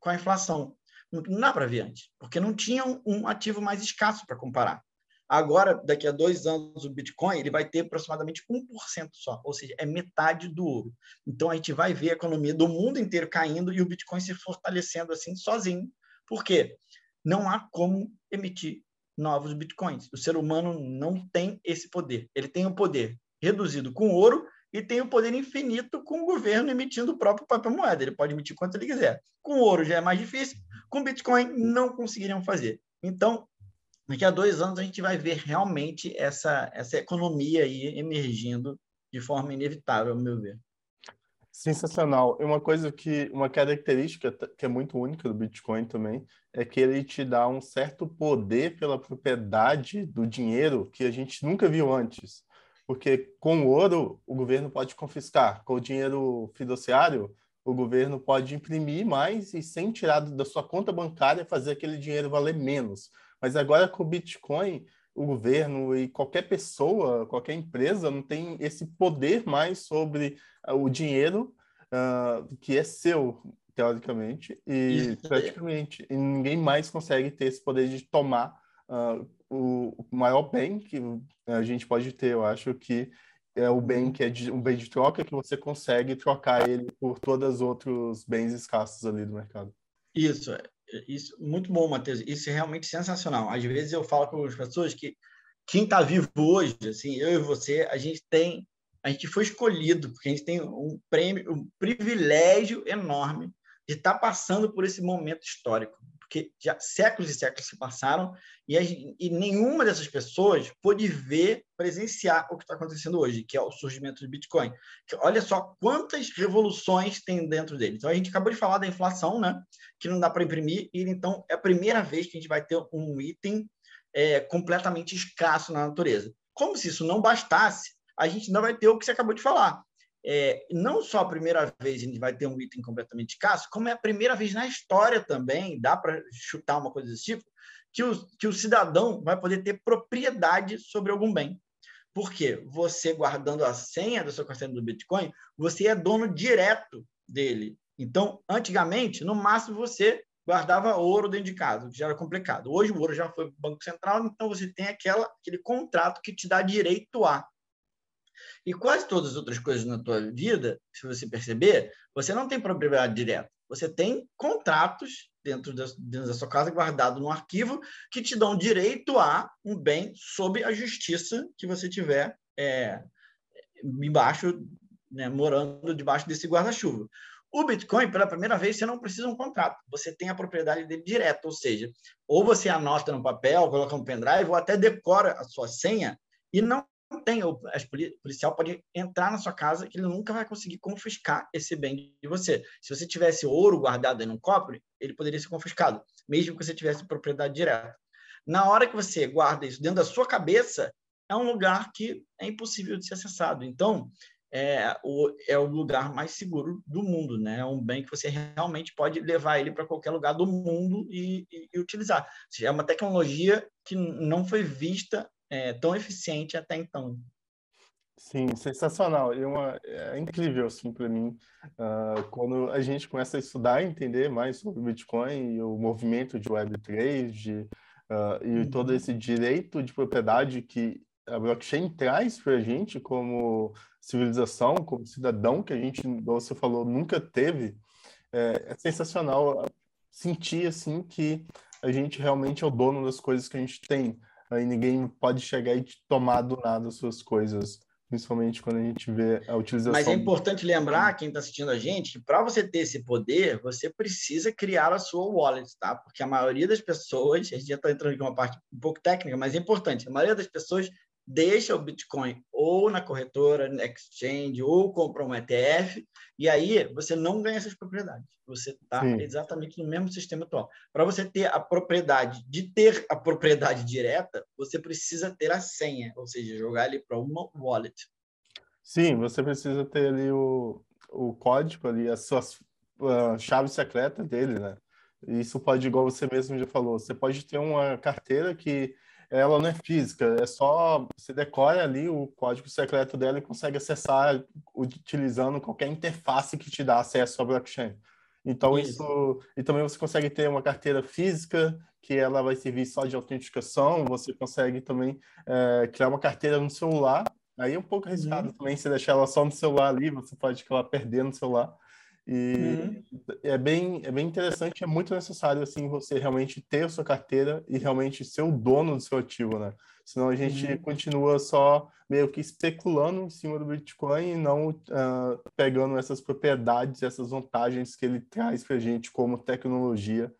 Speaker 2: com a inflação. Não dá para ver antes, porque não tinha um ativo mais escasso para comparar. Agora, daqui a dois anos, o Bitcoin ele vai ter aproximadamente 1% só, ou seja, é metade do ouro. Então, a gente vai ver a economia do mundo inteiro caindo e o Bitcoin se fortalecendo assim sozinho. Por quê? Não há como emitir novos Bitcoins. O ser humano não tem esse poder. Ele tem o um poder reduzido com ouro e tem o poder infinito com o governo emitindo o próprio papel moeda. Ele pode emitir quanto ele quiser. Com ouro já é mais difícil, com Bitcoin não conseguiriam fazer. Então, daqui a dois anos a gente vai ver realmente essa, essa economia aí emergindo de forma inevitável, ao meu ver.
Speaker 1: Sensacional. E uma coisa que, uma característica que é muito única do Bitcoin também, é que ele te dá um certo poder pela propriedade do dinheiro que a gente nunca viu antes. Porque com o ouro, o governo pode confiscar. Com o dinheiro fiduciário, o governo pode imprimir mais e, sem tirar da sua conta bancária, fazer aquele dinheiro valer menos. Mas agora com o Bitcoin, o governo e qualquer pessoa, qualquer empresa não tem esse poder mais sobre uh, o dinheiro uh, que é seu, teoricamente, e praticamente. E ninguém mais consegue ter esse poder de tomar uh, o, maior bem que a gente pode ter, eu acho que é o bem que é de, um bem de troca que você consegue trocar ele por todos os outros bens escassos ali do mercado.
Speaker 2: Isso, é, isso muito bom, Matheus. Isso é realmente sensacional. Às vezes eu falo com as pessoas que quem está vivo hoje, assim, eu e você, a gente tem, a gente foi escolhido porque a gente tem um prêmio, um privilégio enorme de estar tá passando por esse momento histórico porque já séculos e séculos se passaram e, a, e nenhuma dessas pessoas pôde ver, presenciar o que está acontecendo hoje, que é o surgimento do Bitcoin. Que, olha só quantas revoluções tem dentro dele. Então, a gente acabou de falar da inflação, né? que não dá para imprimir, e então é a primeira vez que a gente vai ter um item é, completamente escasso na natureza. Como se isso não bastasse, a gente não vai ter o que você acabou de falar, é, não só a primeira vez a gente vai ter um item completamente escasso, como é a primeira vez na história também, dá para chutar uma coisa desse tipo, que o, que o cidadão vai poder ter propriedade sobre algum bem. Por quê? Você guardando a senha da sua carteira do Bitcoin, você é dono direto dele. Então, antigamente, no máximo você guardava ouro dentro de casa, que já era complicado. Hoje o ouro já foi para o Banco Central, então você tem aquela, aquele contrato que te dá direito a. E quase todas as outras coisas na tua vida, se você perceber, você não tem propriedade direta. Você tem contratos dentro da, dentro da sua casa guardado no arquivo que te dão direito a um bem sob a justiça que você tiver é, embaixo, né, morando debaixo desse guarda-chuva. O Bitcoin, pela primeira vez, você não precisa de um contrato. Você tem a propriedade dele direta, ou seja, ou você anota no papel, coloca no pendrive, ou até decora a sua senha e não tem, o policial pode entrar na sua casa que ele nunca vai conseguir confiscar esse bem de você. Se você tivesse ouro guardado em um cofre, ele poderia ser confiscado, mesmo que você tivesse propriedade direta. Na hora que você guarda isso dentro da sua cabeça, é um lugar que é impossível de ser acessado. Então, é o, é o lugar mais seguro do mundo, né? É um bem que você realmente pode levar ele para qualquer lugar do mundo e, e, e utilizar. é uma tecnologia que não foi vista é, tão eficiente até então.
Speaker 1: Sim, sensacional. E uma, é incrível, assim, para mim, uh, quando a gente começa a estudar e entender mais sobre o Bitcoin e o movimento de Web3 uh, e uhum. todo esse direito de propriedade que a blockchain traz para a gente como civilização, como cidadão, que a gente, você falou, nunca teve, é, é sensacional sentir, assim, que a gente realmente é o dono das coisas que a gente tem aí ninguém pode chegar e tomar do nada as suas coisas principalmente quando a gente vê a utilização.
Speaker 2: Mas é importante lembrar, quem está assistindo a gente, que para você ter esse poder, você precisa criar a sua wallet, tá? Porque a maioria das pessoas, a gente já está entrando em uma parte um pouco técnica, mas é importante, a maioria das pessoas deixa o Bitcoin ou na corretora, na exchange, ou compra um ETF, e aí você não ganha essas propriedades. Você está exatamente no mesmo sistema atual. Para você ter a propriedade de ter a propriedade direta, você precisa ter a senha, ou seja, jogar ali para uma wallet.
Speaker 1: Sim, você precisa ter ali o, o código ali, as suas uh, chaves secretas dele, né? Isso pode, igual você mesmo já falou, você pode ter uma carteira que ela não é física, é só você decora ali o código secreto dela e consegue acessar utilizando qualquer interface que te dá acesso à blockchain. Então isso. isso, e também você consegue ter uma carteira física que ela vai servir só de autenticação. Você consegue também é, criar uma carteira no celular. Aí é um pouco arriscado uhum. também se deixar ela só no celular ali, você pode acabar perdendo no celular. E uhum. é, bem, é bem interessante, é muito necessário assim você realmente ter a sua carteira e realmente ser o dono do seu ativo, né? Senão a gente uhum. continua só meio que especulando em cima do Bitcoin e não uh, pegando essas propriedades, essas vantagens que ele traz para a gente como tecnologia.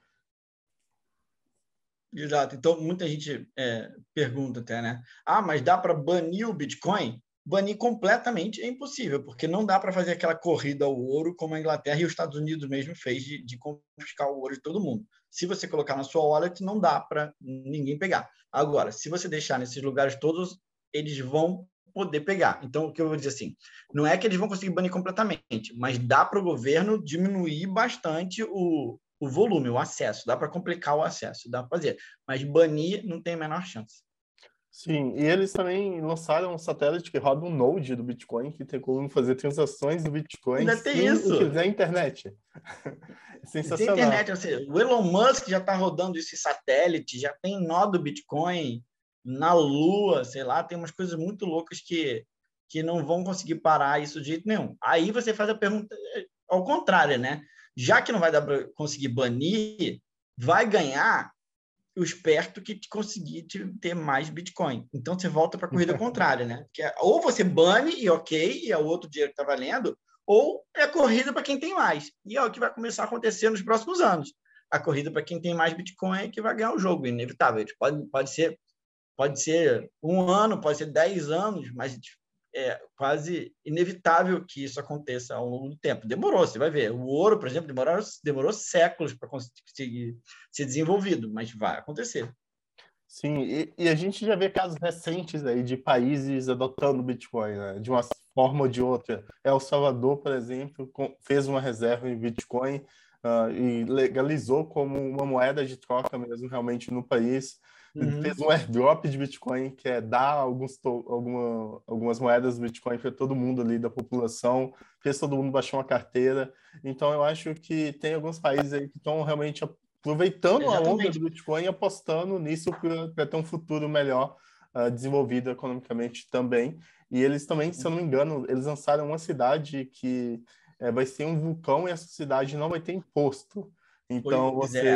Speaker 2: Exato. Então, muita gente é, pergunta até, né? Ah, mas dá para banir o Bitcoin? Banir completamente é impossível, porque não dá para fazer aquela corrida ao ouro como a Inglaterra e os Estados Unidos mesmo fez de, de confiscar o ouro de todo mundo. Se você colocar na sua wallet, não dá para ninguém pegar. Agora, se você deixar nesses lugares todos, eles vão poder pegar. Então, o que eu vou dizer assim, não é que eles vão conseguir banir completamente, mas dá para o governo diminuir bastante o, o volume, o acesso. Dá para complicar o acesso, dá para fazer. Mas banir não tem a menor chance.
Speaker 1: Sim, e eles também lançaram um satélite que roda um node do Bitcoin, que tem como fazer transações do Bitcoin
Speaker 2: Ainda tem isso.
Speaker 1: quiser internet.
Speaker 2: É sensacional. Tem internet, ou seja, o Elon Musk já está rodando esse satélite, já tem nó do Bitcoin na Lua, sei lá, tem umas coisas muito loucas que, que não vão conseguir parar isso de jeito nenhum. Aí você faz a pergunta é, ao contrário, né? Já que não vai dar para conseguir banir, vai ganhar o esperto que te conseguir te ter mais Bitcoin. Então você volta para a corrida contrária, né? Que é, ou você bane e ok, e é o outro dinheiro que está valendo, ou é a corrida para quem tem mais. E é o que vai começar a acontecer nos próximos anos. A corrida para quem tem mais Bitcoin é que vai ganhar o jogo, inevitável. Pode, pode, ser, pode ser um ano, pode ser dez anos, mas é quase inevitável que isso aconteça ao longo do tempo. Demorou, você vai ver. O ouro, por exemplo, demorou, demorou séculos para conseguir ser desenvolvido, mas vai acontecer.
Speaker 1: Sim, e, e, a gente já vê casos recentes aí de países adotando o Bitcoin, né? de uma forma ou de outra. El Salvador, por exemplo, fez uma reserva em Bitcoin uh, e legalizou como uma moeda de troca mesmo realmente no país. Uhum. Fez um airdrop de Bitcoin, que é dar alguns alguma, algumas moedas do Bitcoin para todo mundo ali da população, fez todo mundo baixar uma carteira. Então, eu acho que tem alguns países aí que estão realmente aproveitando Exatamente. a onda do Bitcoin e apostando nisso para ter um futuro melhor uh, desenvolvido economicamente também. E eles também, se eu não me engano, eles lançaram uma cidade que é, vai ser um vulcão e essa cidade não vai ter imposto. Então pois você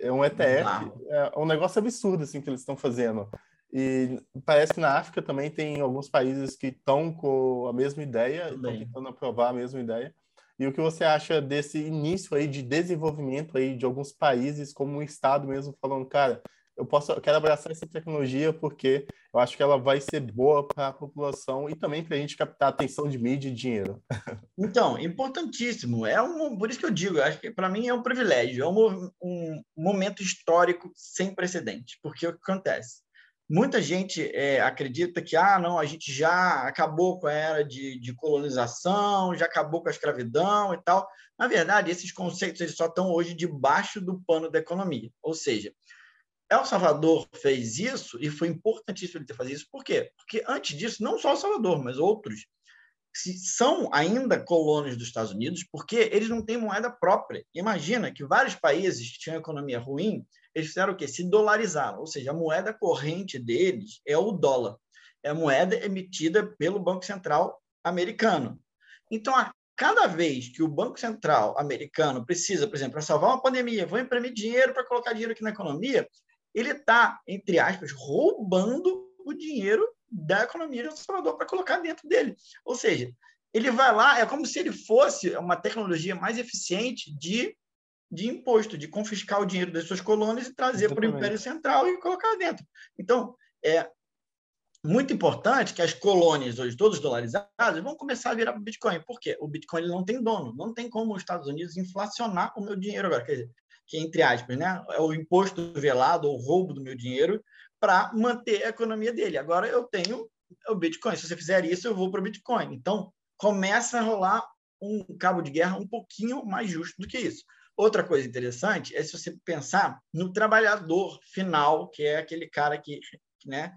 Speaker 1: é. é um ETF, é um negócio absurdo assim que eles estão fazendo. E parece que na África também tem alguns países que estão com a mesma ideia, estão tentando aprovar a mesma ideia. E o que você acha desse início aí de desenvolvimento aí de alguns países, como o Estado mesmo falando, cara, eu posso, eu quero abraçar essa tecnologia porque eu acho que ela vai ser boa para a população e também para a gente captar atenção de mídia e dinheiro.
Speaker 2: Então, importantíssimo. É um, por isso que eu digo, eu acho que para mim é um privilégio, é um, um, momento histórico sem precedente. Porque o que acontece? Muita gente é, acredita que ah, não, a gente já acabou com a era de, de colonização, já acabou com a escravidão e tal. Na verdade, esses conceitos eles só estão hoje debaixo do pano da economia. Ou seja, El Salvador fez isso e foi importantíssimo ele ter feito isso. Por quê? Porque antes disso, não só Salvador, mas outros são ainda colônias dos Estados Unidos porque eles não têm moeda própria. Imagina que vários países que tinham economia ruim, eles fizeram o quê? Se dolarizaram, ou seja, a moeda corrente deles é o dólar. É a moeda emitida pelo Banco Central americano. Então, a cada vez que o Banco Central americano precisa, por exemplo, para salvar uma pandemia, vou imprimir dinheiro para colocar dinheiro aqui na economia, ele está, entre aspas, roubando o dinheiro da economia de Salvador para colocar dentro dele. Ou seja, ele vai lá, é como se ele fosse uma tecnologia mais eficiente de, de imposto, de confiscar o dinheiro das suas colônias e trazer para o Império Central e colocar dentro. Então, é muito importante que as colônias, hoje todas dolarizadas, vão começar a virar para o Bitcoin. Por quê? O Bitcoin ele não tem dono. Não tem como os Estados Unidos inflacionar o meu dinheiro agora. Quer dizer, que, entre aspas, né, é o imposto velado ou roubo do meu dinheiro para manter a economia dele. Agora eu tenho o Bitcoin. Se você fizer isso, eu vou para o Bitcoin. Então, começa a rolar um cabo de guerra um pouquinho mais justo do que isso. Outra coisa interessante é se você pensar no trabalhador final, que é aquele cara que, né,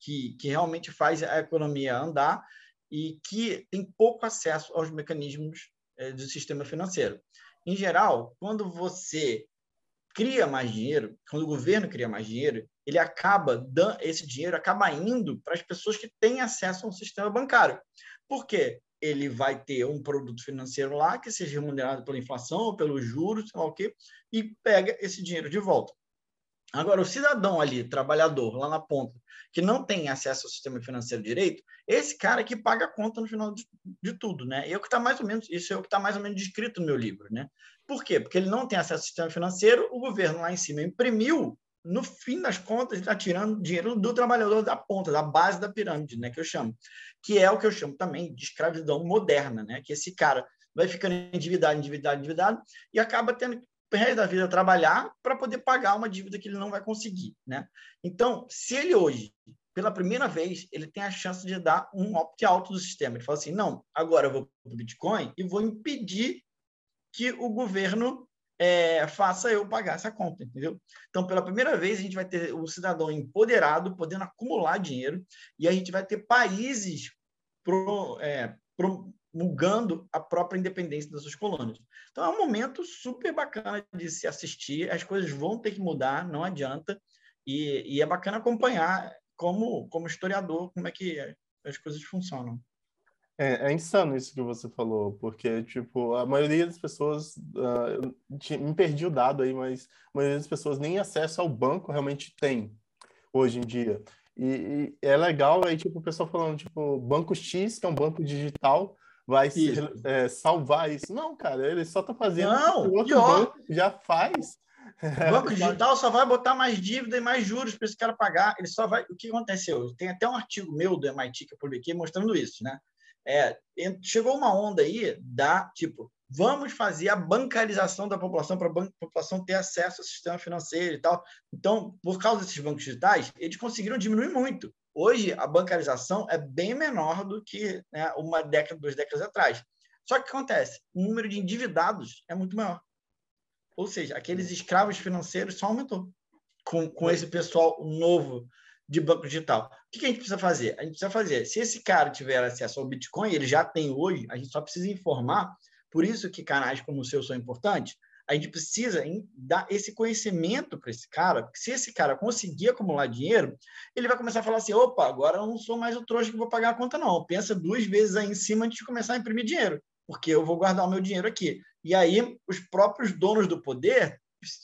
Speaker 2: que, que realmente faz a economia andar e que tem pouco acesso aos mecanismos é, do sistema financeiro. Em geral, quando você cria mais dinheiro, quando o governo cria mais dinheiro, ele acaba dando esse dinheiro acaba indo para as pessoas que têm acesso ao sistema bancário. Por quê? Ele vai ter um produto financeiro lá que seja remunerado pela inflação ou pelos juros, sei lá o quê, e pega esse dinheiro de volta. Agora, o cidadão ali, trabalhador, lá na ponta, que não tem acesso ao sistema financeiro direito, esse cara que paga a conta no final de, de tudo, né? E é o que está mais ou menos, isso é o que está mais ou menos descrito no meu livro, né? Por quê? Porque ele não tem acesso ao sistema financeiro, o governo lá em cima imprimiu, no fim das contas, está tirando dinheiro do trabalhador da ponta, da base da pirâmide, né? Que eu chamo, que é o que eu chamo também de escravidão moderna, né? Que esse cara vai ficando endividado, endividado, endividado, e acaba tendo o resto da vida trabalhar para poder pagar uma dívida que ele não vai conseguir, né? Então, se ele hoje, pela primeira vez, ele tem a chance de dar um opt-out do sistema. Ele fala assim, não, agora eu vou para o Bitcoin e vou impedir que o governo é, faça eu pagar essa conta, entendeu? Então, pela primeira vez, a gente vai ter o cidadão empoderado, podendo acumular dinheiro, e a gente vai ter países pro, é, promulgando a própria independência das suas colônias. Então, é um momento super bacana de se assistir, as coisas vão ter que mudar, não adianta, e, e é bacana acompanhar como, como historiador como é que as coisas funcionam.
Speaker 1: É, é, insano isso que você falou, porque, tipo, a maioria das pessoas, uh, me perdi o dado aí, mas a maioria das pessoas nem acesso ao banco realmente tem hoje em dia. E, e é legal aí, tipo, o pessoal falando, tipo, banco X, que é um banco digital, vai é, salvar isso. Não, cara, ele só está fazendo
Speaker 2: não,
Speaker 1: o outro banco já faz.
Speaker 2: O banco digital só vai botar mais dívida e mais juros para esse cara pagar. Ele só vai. O que aconteceu? Tem até um artigo meu do MIT que eu publiquei mostrando isso, né? É, chegou uma onda aí da tipo, vamos fazer a bancarização da população para a população ter acesso ao sistema financeiro e tal. Então, por causa desses bancos digitais, eles conseguiram diminuir muito. Hoje, a bancarização é bem menor do que né, uma década, duas décadas atrás. Só que o que acontece? O número de endividados é muito maior. Ou seja, aqueles escravos financeiros só aumentou com, com esse pessoal novo de banco digital. O que a gente precisa fazer? A gente precisa fazer, se esse cara tiver acesso ao Bitcoin, ele já tem hoje, a gente só precisa informar, por isso que canais como o seu são importantes, a gente precisa dar esse conhecimento para esse cara, porque se esse cara conseguir acumular dinheiro, ele vai começar a falar assim, opa, agora eu não sou mais o trouxa que vou pagar a conta, não. Pensa duas vezes aí em cima antes de começar a imprimir dinheiro, porque eu vou guardar o meu dinheiro aqui. E aí, os próprios donos do poder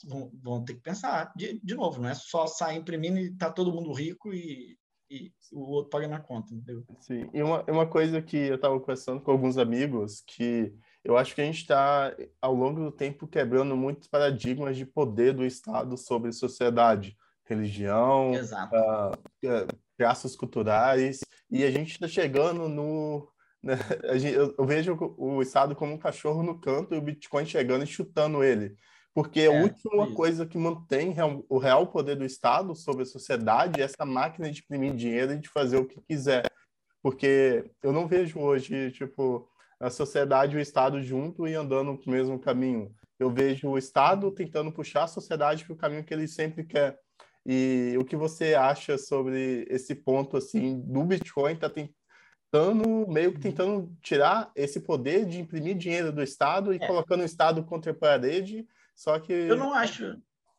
Speaker 2: vão, vão ter que pensar de, de novo, não é só sair imprimindo e tá todo mundo rico e, e o outro paga na conta, entendeu?
Speaker 1: Sim, e uma, uma coisa que eu estava conversando com alguns amigos, que eu acho que a gente está, ao longo do tempo, quebrando muitos paradigmas de poder do Estado sobre sociedade, religião, uh, traços culturais, e a gente está chegando no... Né, eu, eu vejo o Estado como um cachorro no canto e o Bitcoin chegando e chutando ele. Porque é, a última isso. coisa que mantém o real poder do Estado sobre a sociedade é essa máquina de imprimir dinheiro e de fazer o que quiser. Porque eu não vejo hoje, tipo, a sociedade e o Estado junto e andando no mesmo caminho. Eu vejo o Estado tentando puxar a sociedade para o caminho que ele sempre quer. E o que você acha sobre esse ponto, assim, do Bitcoin tá tentando, meio que tentando tirar esse poder de imprimir dinheiro do Estado e é. colocando o Estado contra a parede só que.
Speaker 2: Eu não acho.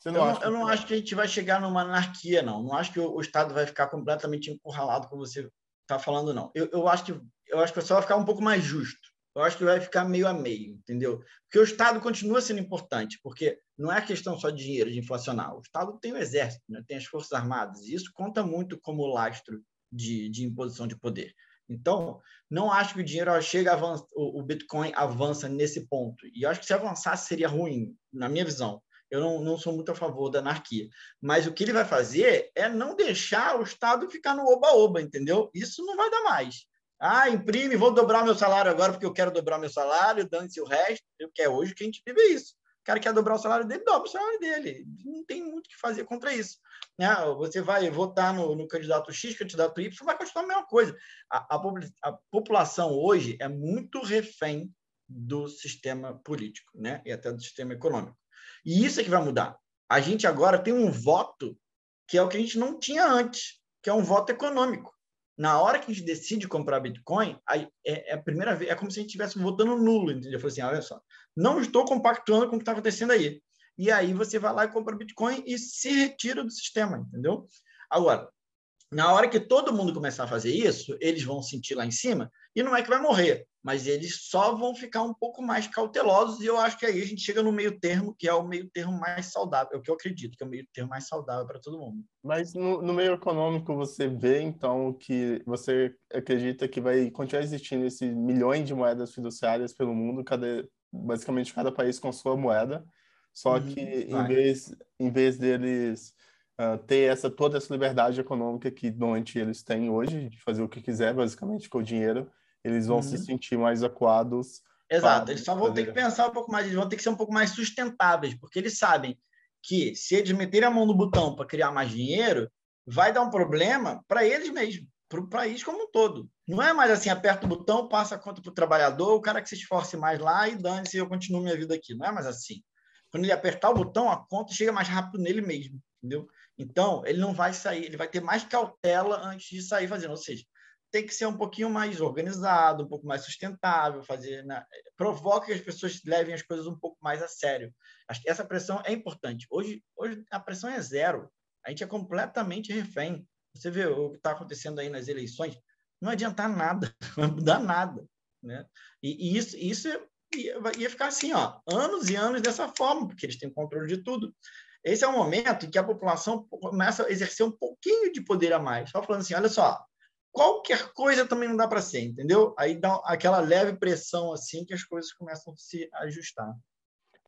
Speaker 2: Não eu, não, eu não acho que a gente vai chegar numa anarquia, não. Não acho que o, o Estado vai ficar completamente encurralado, como você está falando, não. Eu, eu, acho que, eu acho que só vai ficar um pouco mais justo. Eu acho que vai ficar meio a meio, entendeu? Porque o Estado continua sendo importante, porque não é questão só de dinheiro, de inflacionar. O Estado tem o Exército, né? tem as Forças Armadas, e isso conta muito como lastro de, de imposição de poder. Então, não acho que o dinheiro chega, avança, o, Bitcoin avança nesse ponto. E acho que se avançasse seria ruim, na minha visão. Eu não, não sou muito a favor da anarquia. Mas o que ele vai fazer é não deixar o Estado ficar no oba-oba, entendeu? Isso não vai dar mais. Ah, imprime, vou dobrar meu salário agora porque eu quero dobrar meu salário, dane-se o resto. Eu quero hoje que a gente vive isso. O cara quer dobrar o salário dele, dobra o salário dele. Não tem muito o que fazer contra isso. Né? Você vai votar no, no candidato X, candidato Y, vai continuar a mesma coisa. A, a, a, população hoje é muito refém do sistema político né? e até do sistema econômico. E isso é que vai mudar. A gente agora tem um voto que é o que a gente não tinha antes, que é um voto econômico. Na hora que a gente decide comprar Bitcoin, é, é, a primeira vez, é como se a gente estivesse votando nulo, entendeu? Eu falei assim, olha só, não estou compactuando com o que está acontecendo aí. E aí você vai lá e compra Bitcoin e se retira do sistema, entendeu? Agora, na hora que todo mundo começar a fazer isso, eles vão sentir lá em cima, e não é que vai morrer, mas eles só vão ficar um pouco mais cautelosos, e eu acho que aí a gente chega no meio termo, que é o meio termo mais saudável, é o que eu acredito, que é o meio termo mais saudável para todo mundo.
Speaker 1: Mas no, no, meio econômico você vê, então, que você acredita que vai continuar existindo esses milhões de moedas fiduciárias pelo mundo, cada, basicamente cada país com sua moeda, só uhum, que em vez, em vez deles uh, ter essa, toda essa liberdade econômica que normalmente eles têm hoje, de fazer o que quiser, basicamente, com o dinheiro, eles vão uhum. se sentir mais acuados.
Speaker 2: Exato, eles só vão ter que pensar um pouco mais, eles vão ter que ser um pouco mais sustentáveis, porque eles sabem que se eles meterem a mão no botão para criar mais dinheiro, vai dar um problema para eles mesmos, para o país como um todo. Não é mais assim, aperta o botão, passa a conta para o trabalhador, o cara que se esforce mais lá e dane-se, eu continuo minha vida aqui. Não é mais assim. Quando ele apertar o botão, a conta chega mais rápido nele mesmo, entendeu? Então, ele não vai sair, ele vai ter mais cautela antes de sair fazendo. Ou seja, tem que ser um pouquinho mais organizado, um pouco mais sustentável, fazer, né? provoca que as pessoas levem as coisas um pouco mais a sério. Essa pressão é importante. Hoje, hoje a pressão é zero. A gente é completamente refém. Você vê o que está acontecendo aí nas eleições, não adianta nada, não vai mudar nada. Né? E, e isso, isso ia, ia ficar assim, ó, anos e anos dessa forma, porque eles têm controle de tudo. Esse é o momento em que a população começa a exercer um pouquinho de poder a mais. Só falando assim, olha só, qualquer coisa também não dá para ser, entendeu? Aí dá aquela leve pressão assim que as coisas começam a se ajustar.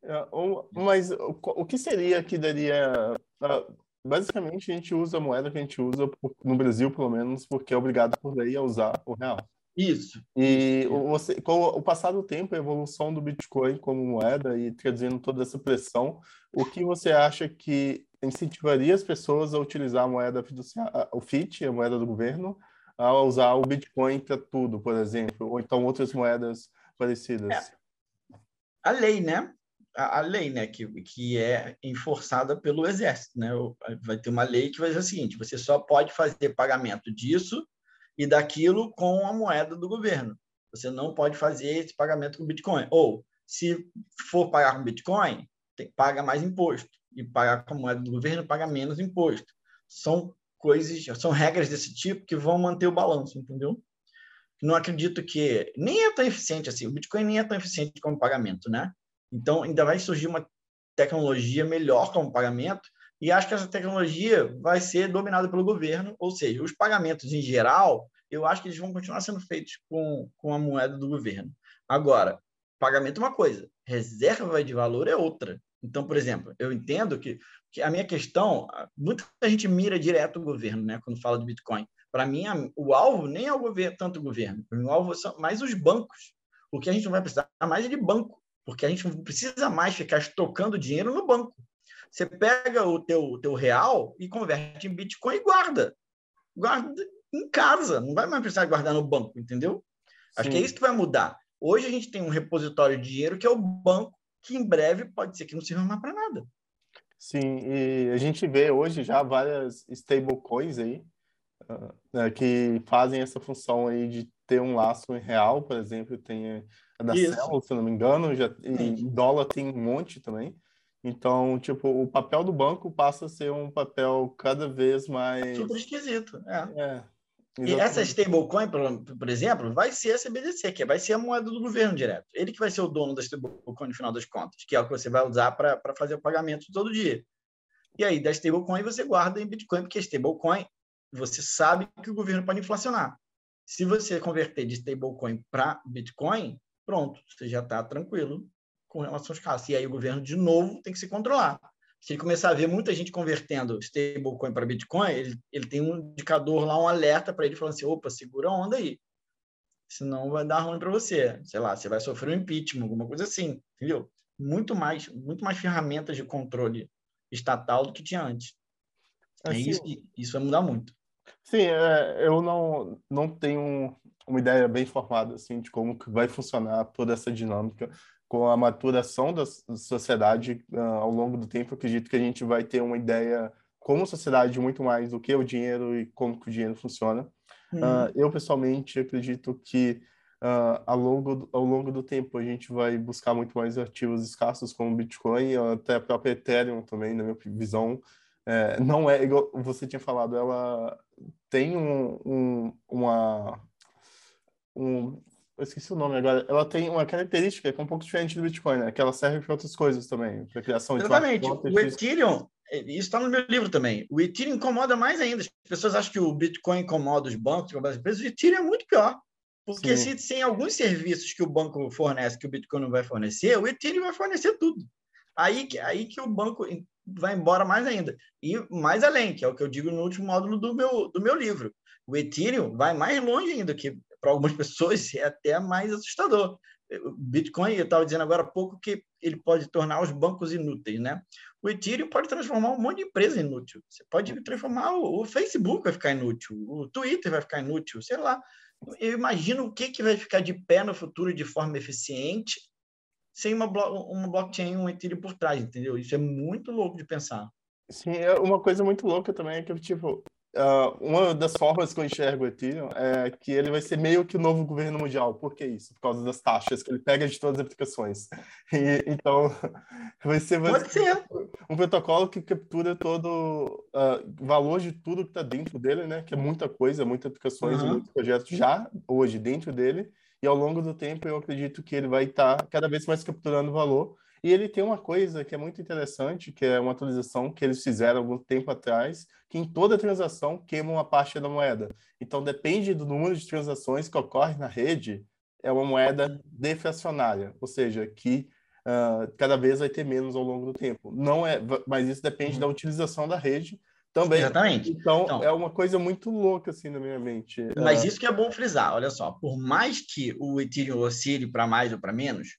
Speaker 1: É, mas o que seria que daria? Ah, basicamente, a gente usa a moeda que a gente usa no Brasil, pelo menos, porque é obrigado por lei a usar o real.
Speaker 2: Isso.
Speaker 1: E você, com o passar do tempo, a evolução do Bitcoin como moeda e traduzindo toda essa pressão, o que você acha que incentivaria as pessoas a utilizar a moeda fiduciária, o FIT, a moeda do governo, a usar o Bitcoin para tudo, por exemplo, ou então outras moedas parecidas? É.
Speaker 2: A lei, né? A, lei, né, que, que é enforçada pelo exército, né? Vai ter uma lei que vai dizer o seguinte: você só pode fazer pagamento disso e daquilo com a moeda do governo. Você não pode fazer esse pagamento com Bitcoin. Ou, se for pagar com Bitcoin, tem, paga mais imposto. E pagar com a moeda do governo, paga menos imposto. São coisas, são regras desse tipo que vão manter o balanço, entendeu? Não acredito que nem é tão eficiente assim. O Bitcoin nem é tão eficiente como pagamento, né? Então, ainda vai surgir uma tecnologia melhor como pagamento e acho que essa tecnologia vai ser dominada pelo governo, ou seja, os pagamentos em geral, eu acho que eles vão continuar sendo feitos com, com a moeda do governo. Agora, pagamento é uma coisa, reserva de valor é outra. Então, por exemplo, eu entendo que, que a minha questão, muita gente mira direto o governo, né, quando fala de Bitcoin. Para mim, a, o alvo nem é o governo, tanto o governo, o alvo são mais os bancos. O que a gente não vai precisar mais é de banco, porque a gente não precisa mais ficar estocando dinheiro no banco. Você pega o teu, teu real e converte em Bitcoin e guarda. Guarda em casa, não vai mais precisar guardar no banco, entendeu? Acho que é isso que vai mudar. Hoje a gente tem um repositório de dinheiro que é o banco, que em breve pode ser que não sirva mais para nada.
Speaker 1: Sim, e a gente vê hoje já várias stablecoins aí uh, que fazem essa função aí de ter um laço em real, por exemplo, tem a da Cell, se não me engano, já, em dólar tem um monte também. Então, tipo, o papel do banco passa a ser um papel cada vez mais.
Speaker 2: Super esquisito. É. é e essa stablecoin, por, por exemplo, vai ser a CBDC, que vai ser a moeda do governo direto. Ele que vai ser o dono da stablecoin no final das contas, que é o que você vai usar para fazer o pagamento todo dia. E aí, da stablecoin, você guarda em Bitcoin, porque stablecoin você sabe que o governo pode inflacionar. Se você converter de stablecoin para Bitcoin, pronto, você já está tranquilo com relação aos casos. E aí o governo, de novo, tem que se controlar. Se ele começar a ver muita gente convertendo stablecoin para Bitcoin, ele, ele tem um indicador lá, um alerta para ele, falando assim, opa, segura a onda aí. Senão vai dar ruim para você. Sei lá, você vai sofrer um impeachment, alguma coisa assim, entendeu? Muito mais, muito mais ferramentas de controle estatal do que tinha antes. É assim, é isso, isso vai mudar muito.
Speaker 1: Sim, é, eu não, não tenho uma ideia bem formada assim de como que vai funcionar toda essa dinâmica com a maturação da sociedade uh, ao longo do tempo. Acredito que a gente vai ter uma ideia como sociedade muito mais do que o dinheiro e como que o dinheiro funciona. Uh, eu pessoalmente acredito que uh, ao, longo, ao longo do tempo a gente vai buscar muito mais ativos escassos como Bitcoin, até a própria Ethereum também, na minha visão. É, não é igual você tinha falado, ela tem um, um, eu esqueci o nome agora, ela tem uma característica que é um pouco diferente do Bitcoin, né? Que ela serve para outras coisas também, para criação
Speaker 2: de Exatamente. O Ethereum, isso está no meu livro também. O Ethereum incomoda mais ainda. As pessoas acham que o Bitcoin incomoda os bancos, incomoda as empresas. O Ethereum é muito pior. Porque se tem alguns serviços que o banco fornece que o Bitcoin não vai fornecer, o Ethereum vai fornecer tudo. Aí, aí que o banco vai embora mais ainda. E mais além, que é o que eu digo no último módulo do meu, do meu livro. O Ethereum vai mais longe ainda, que para algumas pessoas é até mais assustador. O Bitcoin, eu estava dizendo agora há pouco que ele pode tornar os bancos inúteis, né? O Ethereum pode transformar um monte de empresa inútil. Você pode transformar o, Facebook vai ficar inútil, o Twitter vai ficar inútil, sei lá. Eu imagino o que, que vai ficar de pé no futuro de forma eficiente sem uma, uma blockchain, um Ethereum por trás, entendeu? Isso é muito louco de pensar.
Speaker 1: Sim, é uma coisa muito louca também é que, tipo, Uh, uma das formas que eu enxergo o Ethereum é que ele vai ser meio que o novo governo mundial. Por que isso? Por causa das taxas que ele pega de todas as aplicações. E, então, vai ser, vai
Speaker 2: ser
Speaker 1: um protocolo que captura todo o uh, valor de tudo que está dentro dele, né? Que é muita coisa, muitas aplicações, uhum. muitos projetos já hoje dentro dele. E ao longo do tempo, eu acredito que ele vai estar tá cada vez mais capturando valor e ele tem uma coisa que é muito interessante, que é uma atualização que eles fizeram algum tempo atrás, que em toda transação queima uma parte da moeda. Então, depende do número de transações que ocorre na rede, é uma moeda deflacionária, ou seja, que uh, cada vez vai ter menos ao longo do tempo. Não é, mas isso depende uhum. da utilização da rede também.
Speaker 2: Exatamente.
Speaker 1: Então, então, é uma coisa muito louca assim na minha mente.
Speaker 2: Mas uh... isso que é bom frisar, olha só, por mais que o Ethereum oscile para mais ou para menos,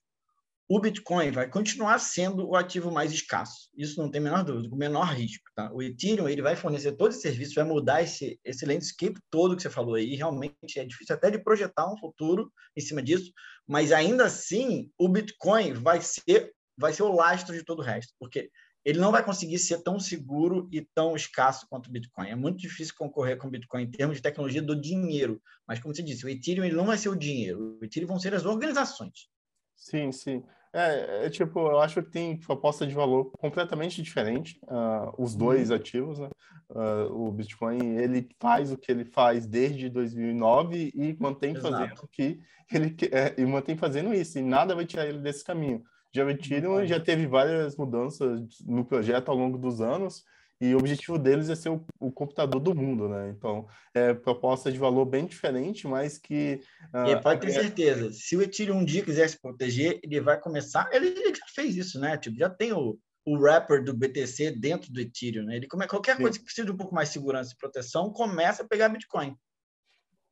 Speaker 2: o Bitcoin vai continuar sendo o ativo mais escasso. Isso não tem a menor dúvida, com o menor risco. Tá? O Ethereum ele vai fornecer todo esse serviço, vai mudar esse, esse landscape todo que você falou aí. Realmente é difícil até de projetar um futuro em cima disso, mas ainda assim o Bitcoin vai ser, vai ser o lastro de todo o resto, porque ele não vai conseguir ser tão seguro e tão escasso quanto o Bitcoin. É muito difícil concorrer com o Bitcoin em termos de tecnologia do dinheiro. Mas, como você disse, o Ethereum ele não vai ser o dinheiro. O Ethereum vão ser as organizações.
Speaker 1: Sim, sim. É, é, tipo, eu acho que tem proposta de valor completamente diferente, uh, os dois uhum. ativos, né? Uh, o Bitcoin, ele faz o que ele faz desde 2009 e mantém Exato. fazendo que ele é, e mantém fazendo isso, e nada vai tirar ele desse caminho. Já o Ethereum já teve várias mudanças no projeto ao longo dos anos, e o objetivo deles é ser o, o computador do mundo, né? Então, é proposta de valor bem diferente, mas que...
Speaker 2: Uh, e pode ter certeza, se o Ethereum um dia quiser se proteger, ele vai começar... Ele, já fez isso, né? Tipo, já tem o, o wrapper do BTC dentro do Ethereum, né? Ele come, qualquer Sim. coisa que precisa de um pouco mais de segurança e proteção, começa a pegar Bitcoin.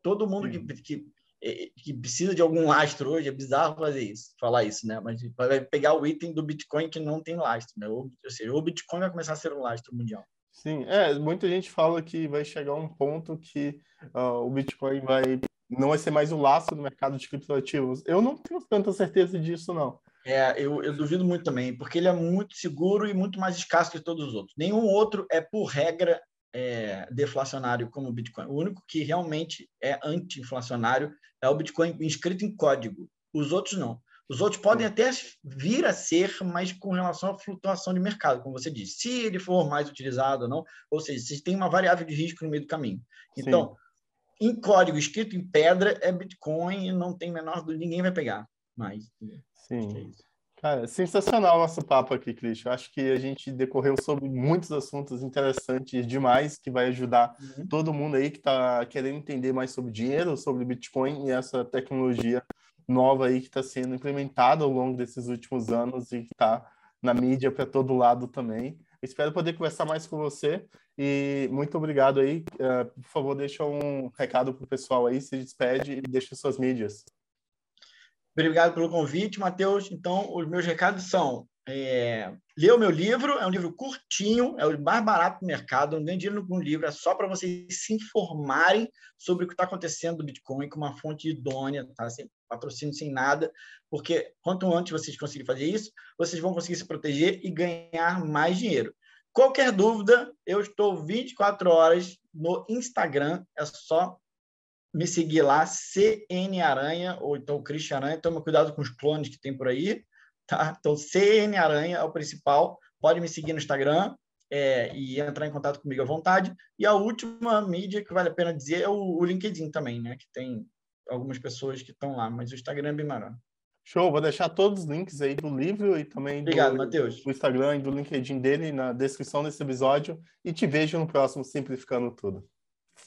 Speaker 2: Todo mundo que, que que precisa de algum lastro hoje, é bizarro fazer isso, falar isso, né? Mas vai pegar o item do Bitcoin que não tem lastro, né? Ou, ou seja, o Bitcoin vai começar a ser um lastro mundial.
Speaker 1: Sim, é, muita gente fala que vai chegar um ponto que uh, o Bitcoin vai não vai ser mais o lastro do mercado de criptoativos. Eu não tenho tanta certeza disso, não.
Speaker 2: É, eu, eu duvido muito também, porque ele é muito seguro e muito mais escasso que todos os outros. Nenhum outro é, por regra, é, deflacionário como o Bitcoin. O único que realmente é anti-inflacionário é o Bitcoin inscrito em código. Os outros não. Os outros podem até vir a ser, mas com relação à flutuação de mercado, como você disse. Se ele for mais utilizado ou não, ou seja, se tem uma variável de risco no meio do caminho. Então, Sim. em código escrito em pedra, é Bitcoin e não tem menor dúvida, ninguém vai pegar mais.
Speaker 1: Sim. Cara, sensacional o nosso papo aqui, Cristian. Acho que a gente decorreu sobre muitos assuntos interessantes demais que vai ajudar uhum. todo mundo aí que está querendo entender mais sobre dinheiro, sobre Bitcoin e essa tecnologia nova aí que está sendo implementada ao longo desses últimos anos e que está na mídia para todo lado também. Espero poder conversar mais com você e muito obrigado aí. Uh, por favor, deixa um recado para o pessoal aí, se despede e deixa suas mídias.
Speaker 2: Obrigado pelo convite, Matheus. Então, os meus recados são: é, ler o meu livro, é um livro curtinho, é o mais barato do mercado, não ganho dinheiro com livro, é só para vocês se informarem sobre o que está acontecendo do Bitcoin com uma fonte idônea, tá? sem patrocínio, sem nada, porque quanto antes vocês conseguirem fazer isso, vocês vão conseguir se proteger e ganhar mais dinheiro. Qualquer dúvida, eu estou 24 horas no Instagram, é só me seguir lá, CN Aranha, ou então Christian Aranha. Toma cuidado com os clones que tem por aí, tá? Então, CN Aranha é o principal. Pode me seguir no Instagram é, e entrar em contato comigo à vontade. E a última mídia que vale a pena dizer é o, o LinkedIn também, né? Que tem algumas pessoas que estão lá, mas o Instagram é bem maior.
Speaker 1: Show, vou deixar todos os links aí do livro e também
Speaker 2: Obrigado,
Speaker 1: do, do Instagram e do LinkedIn dele na descrição desse episódio. E te vejo no próximo Simplificando Tudo.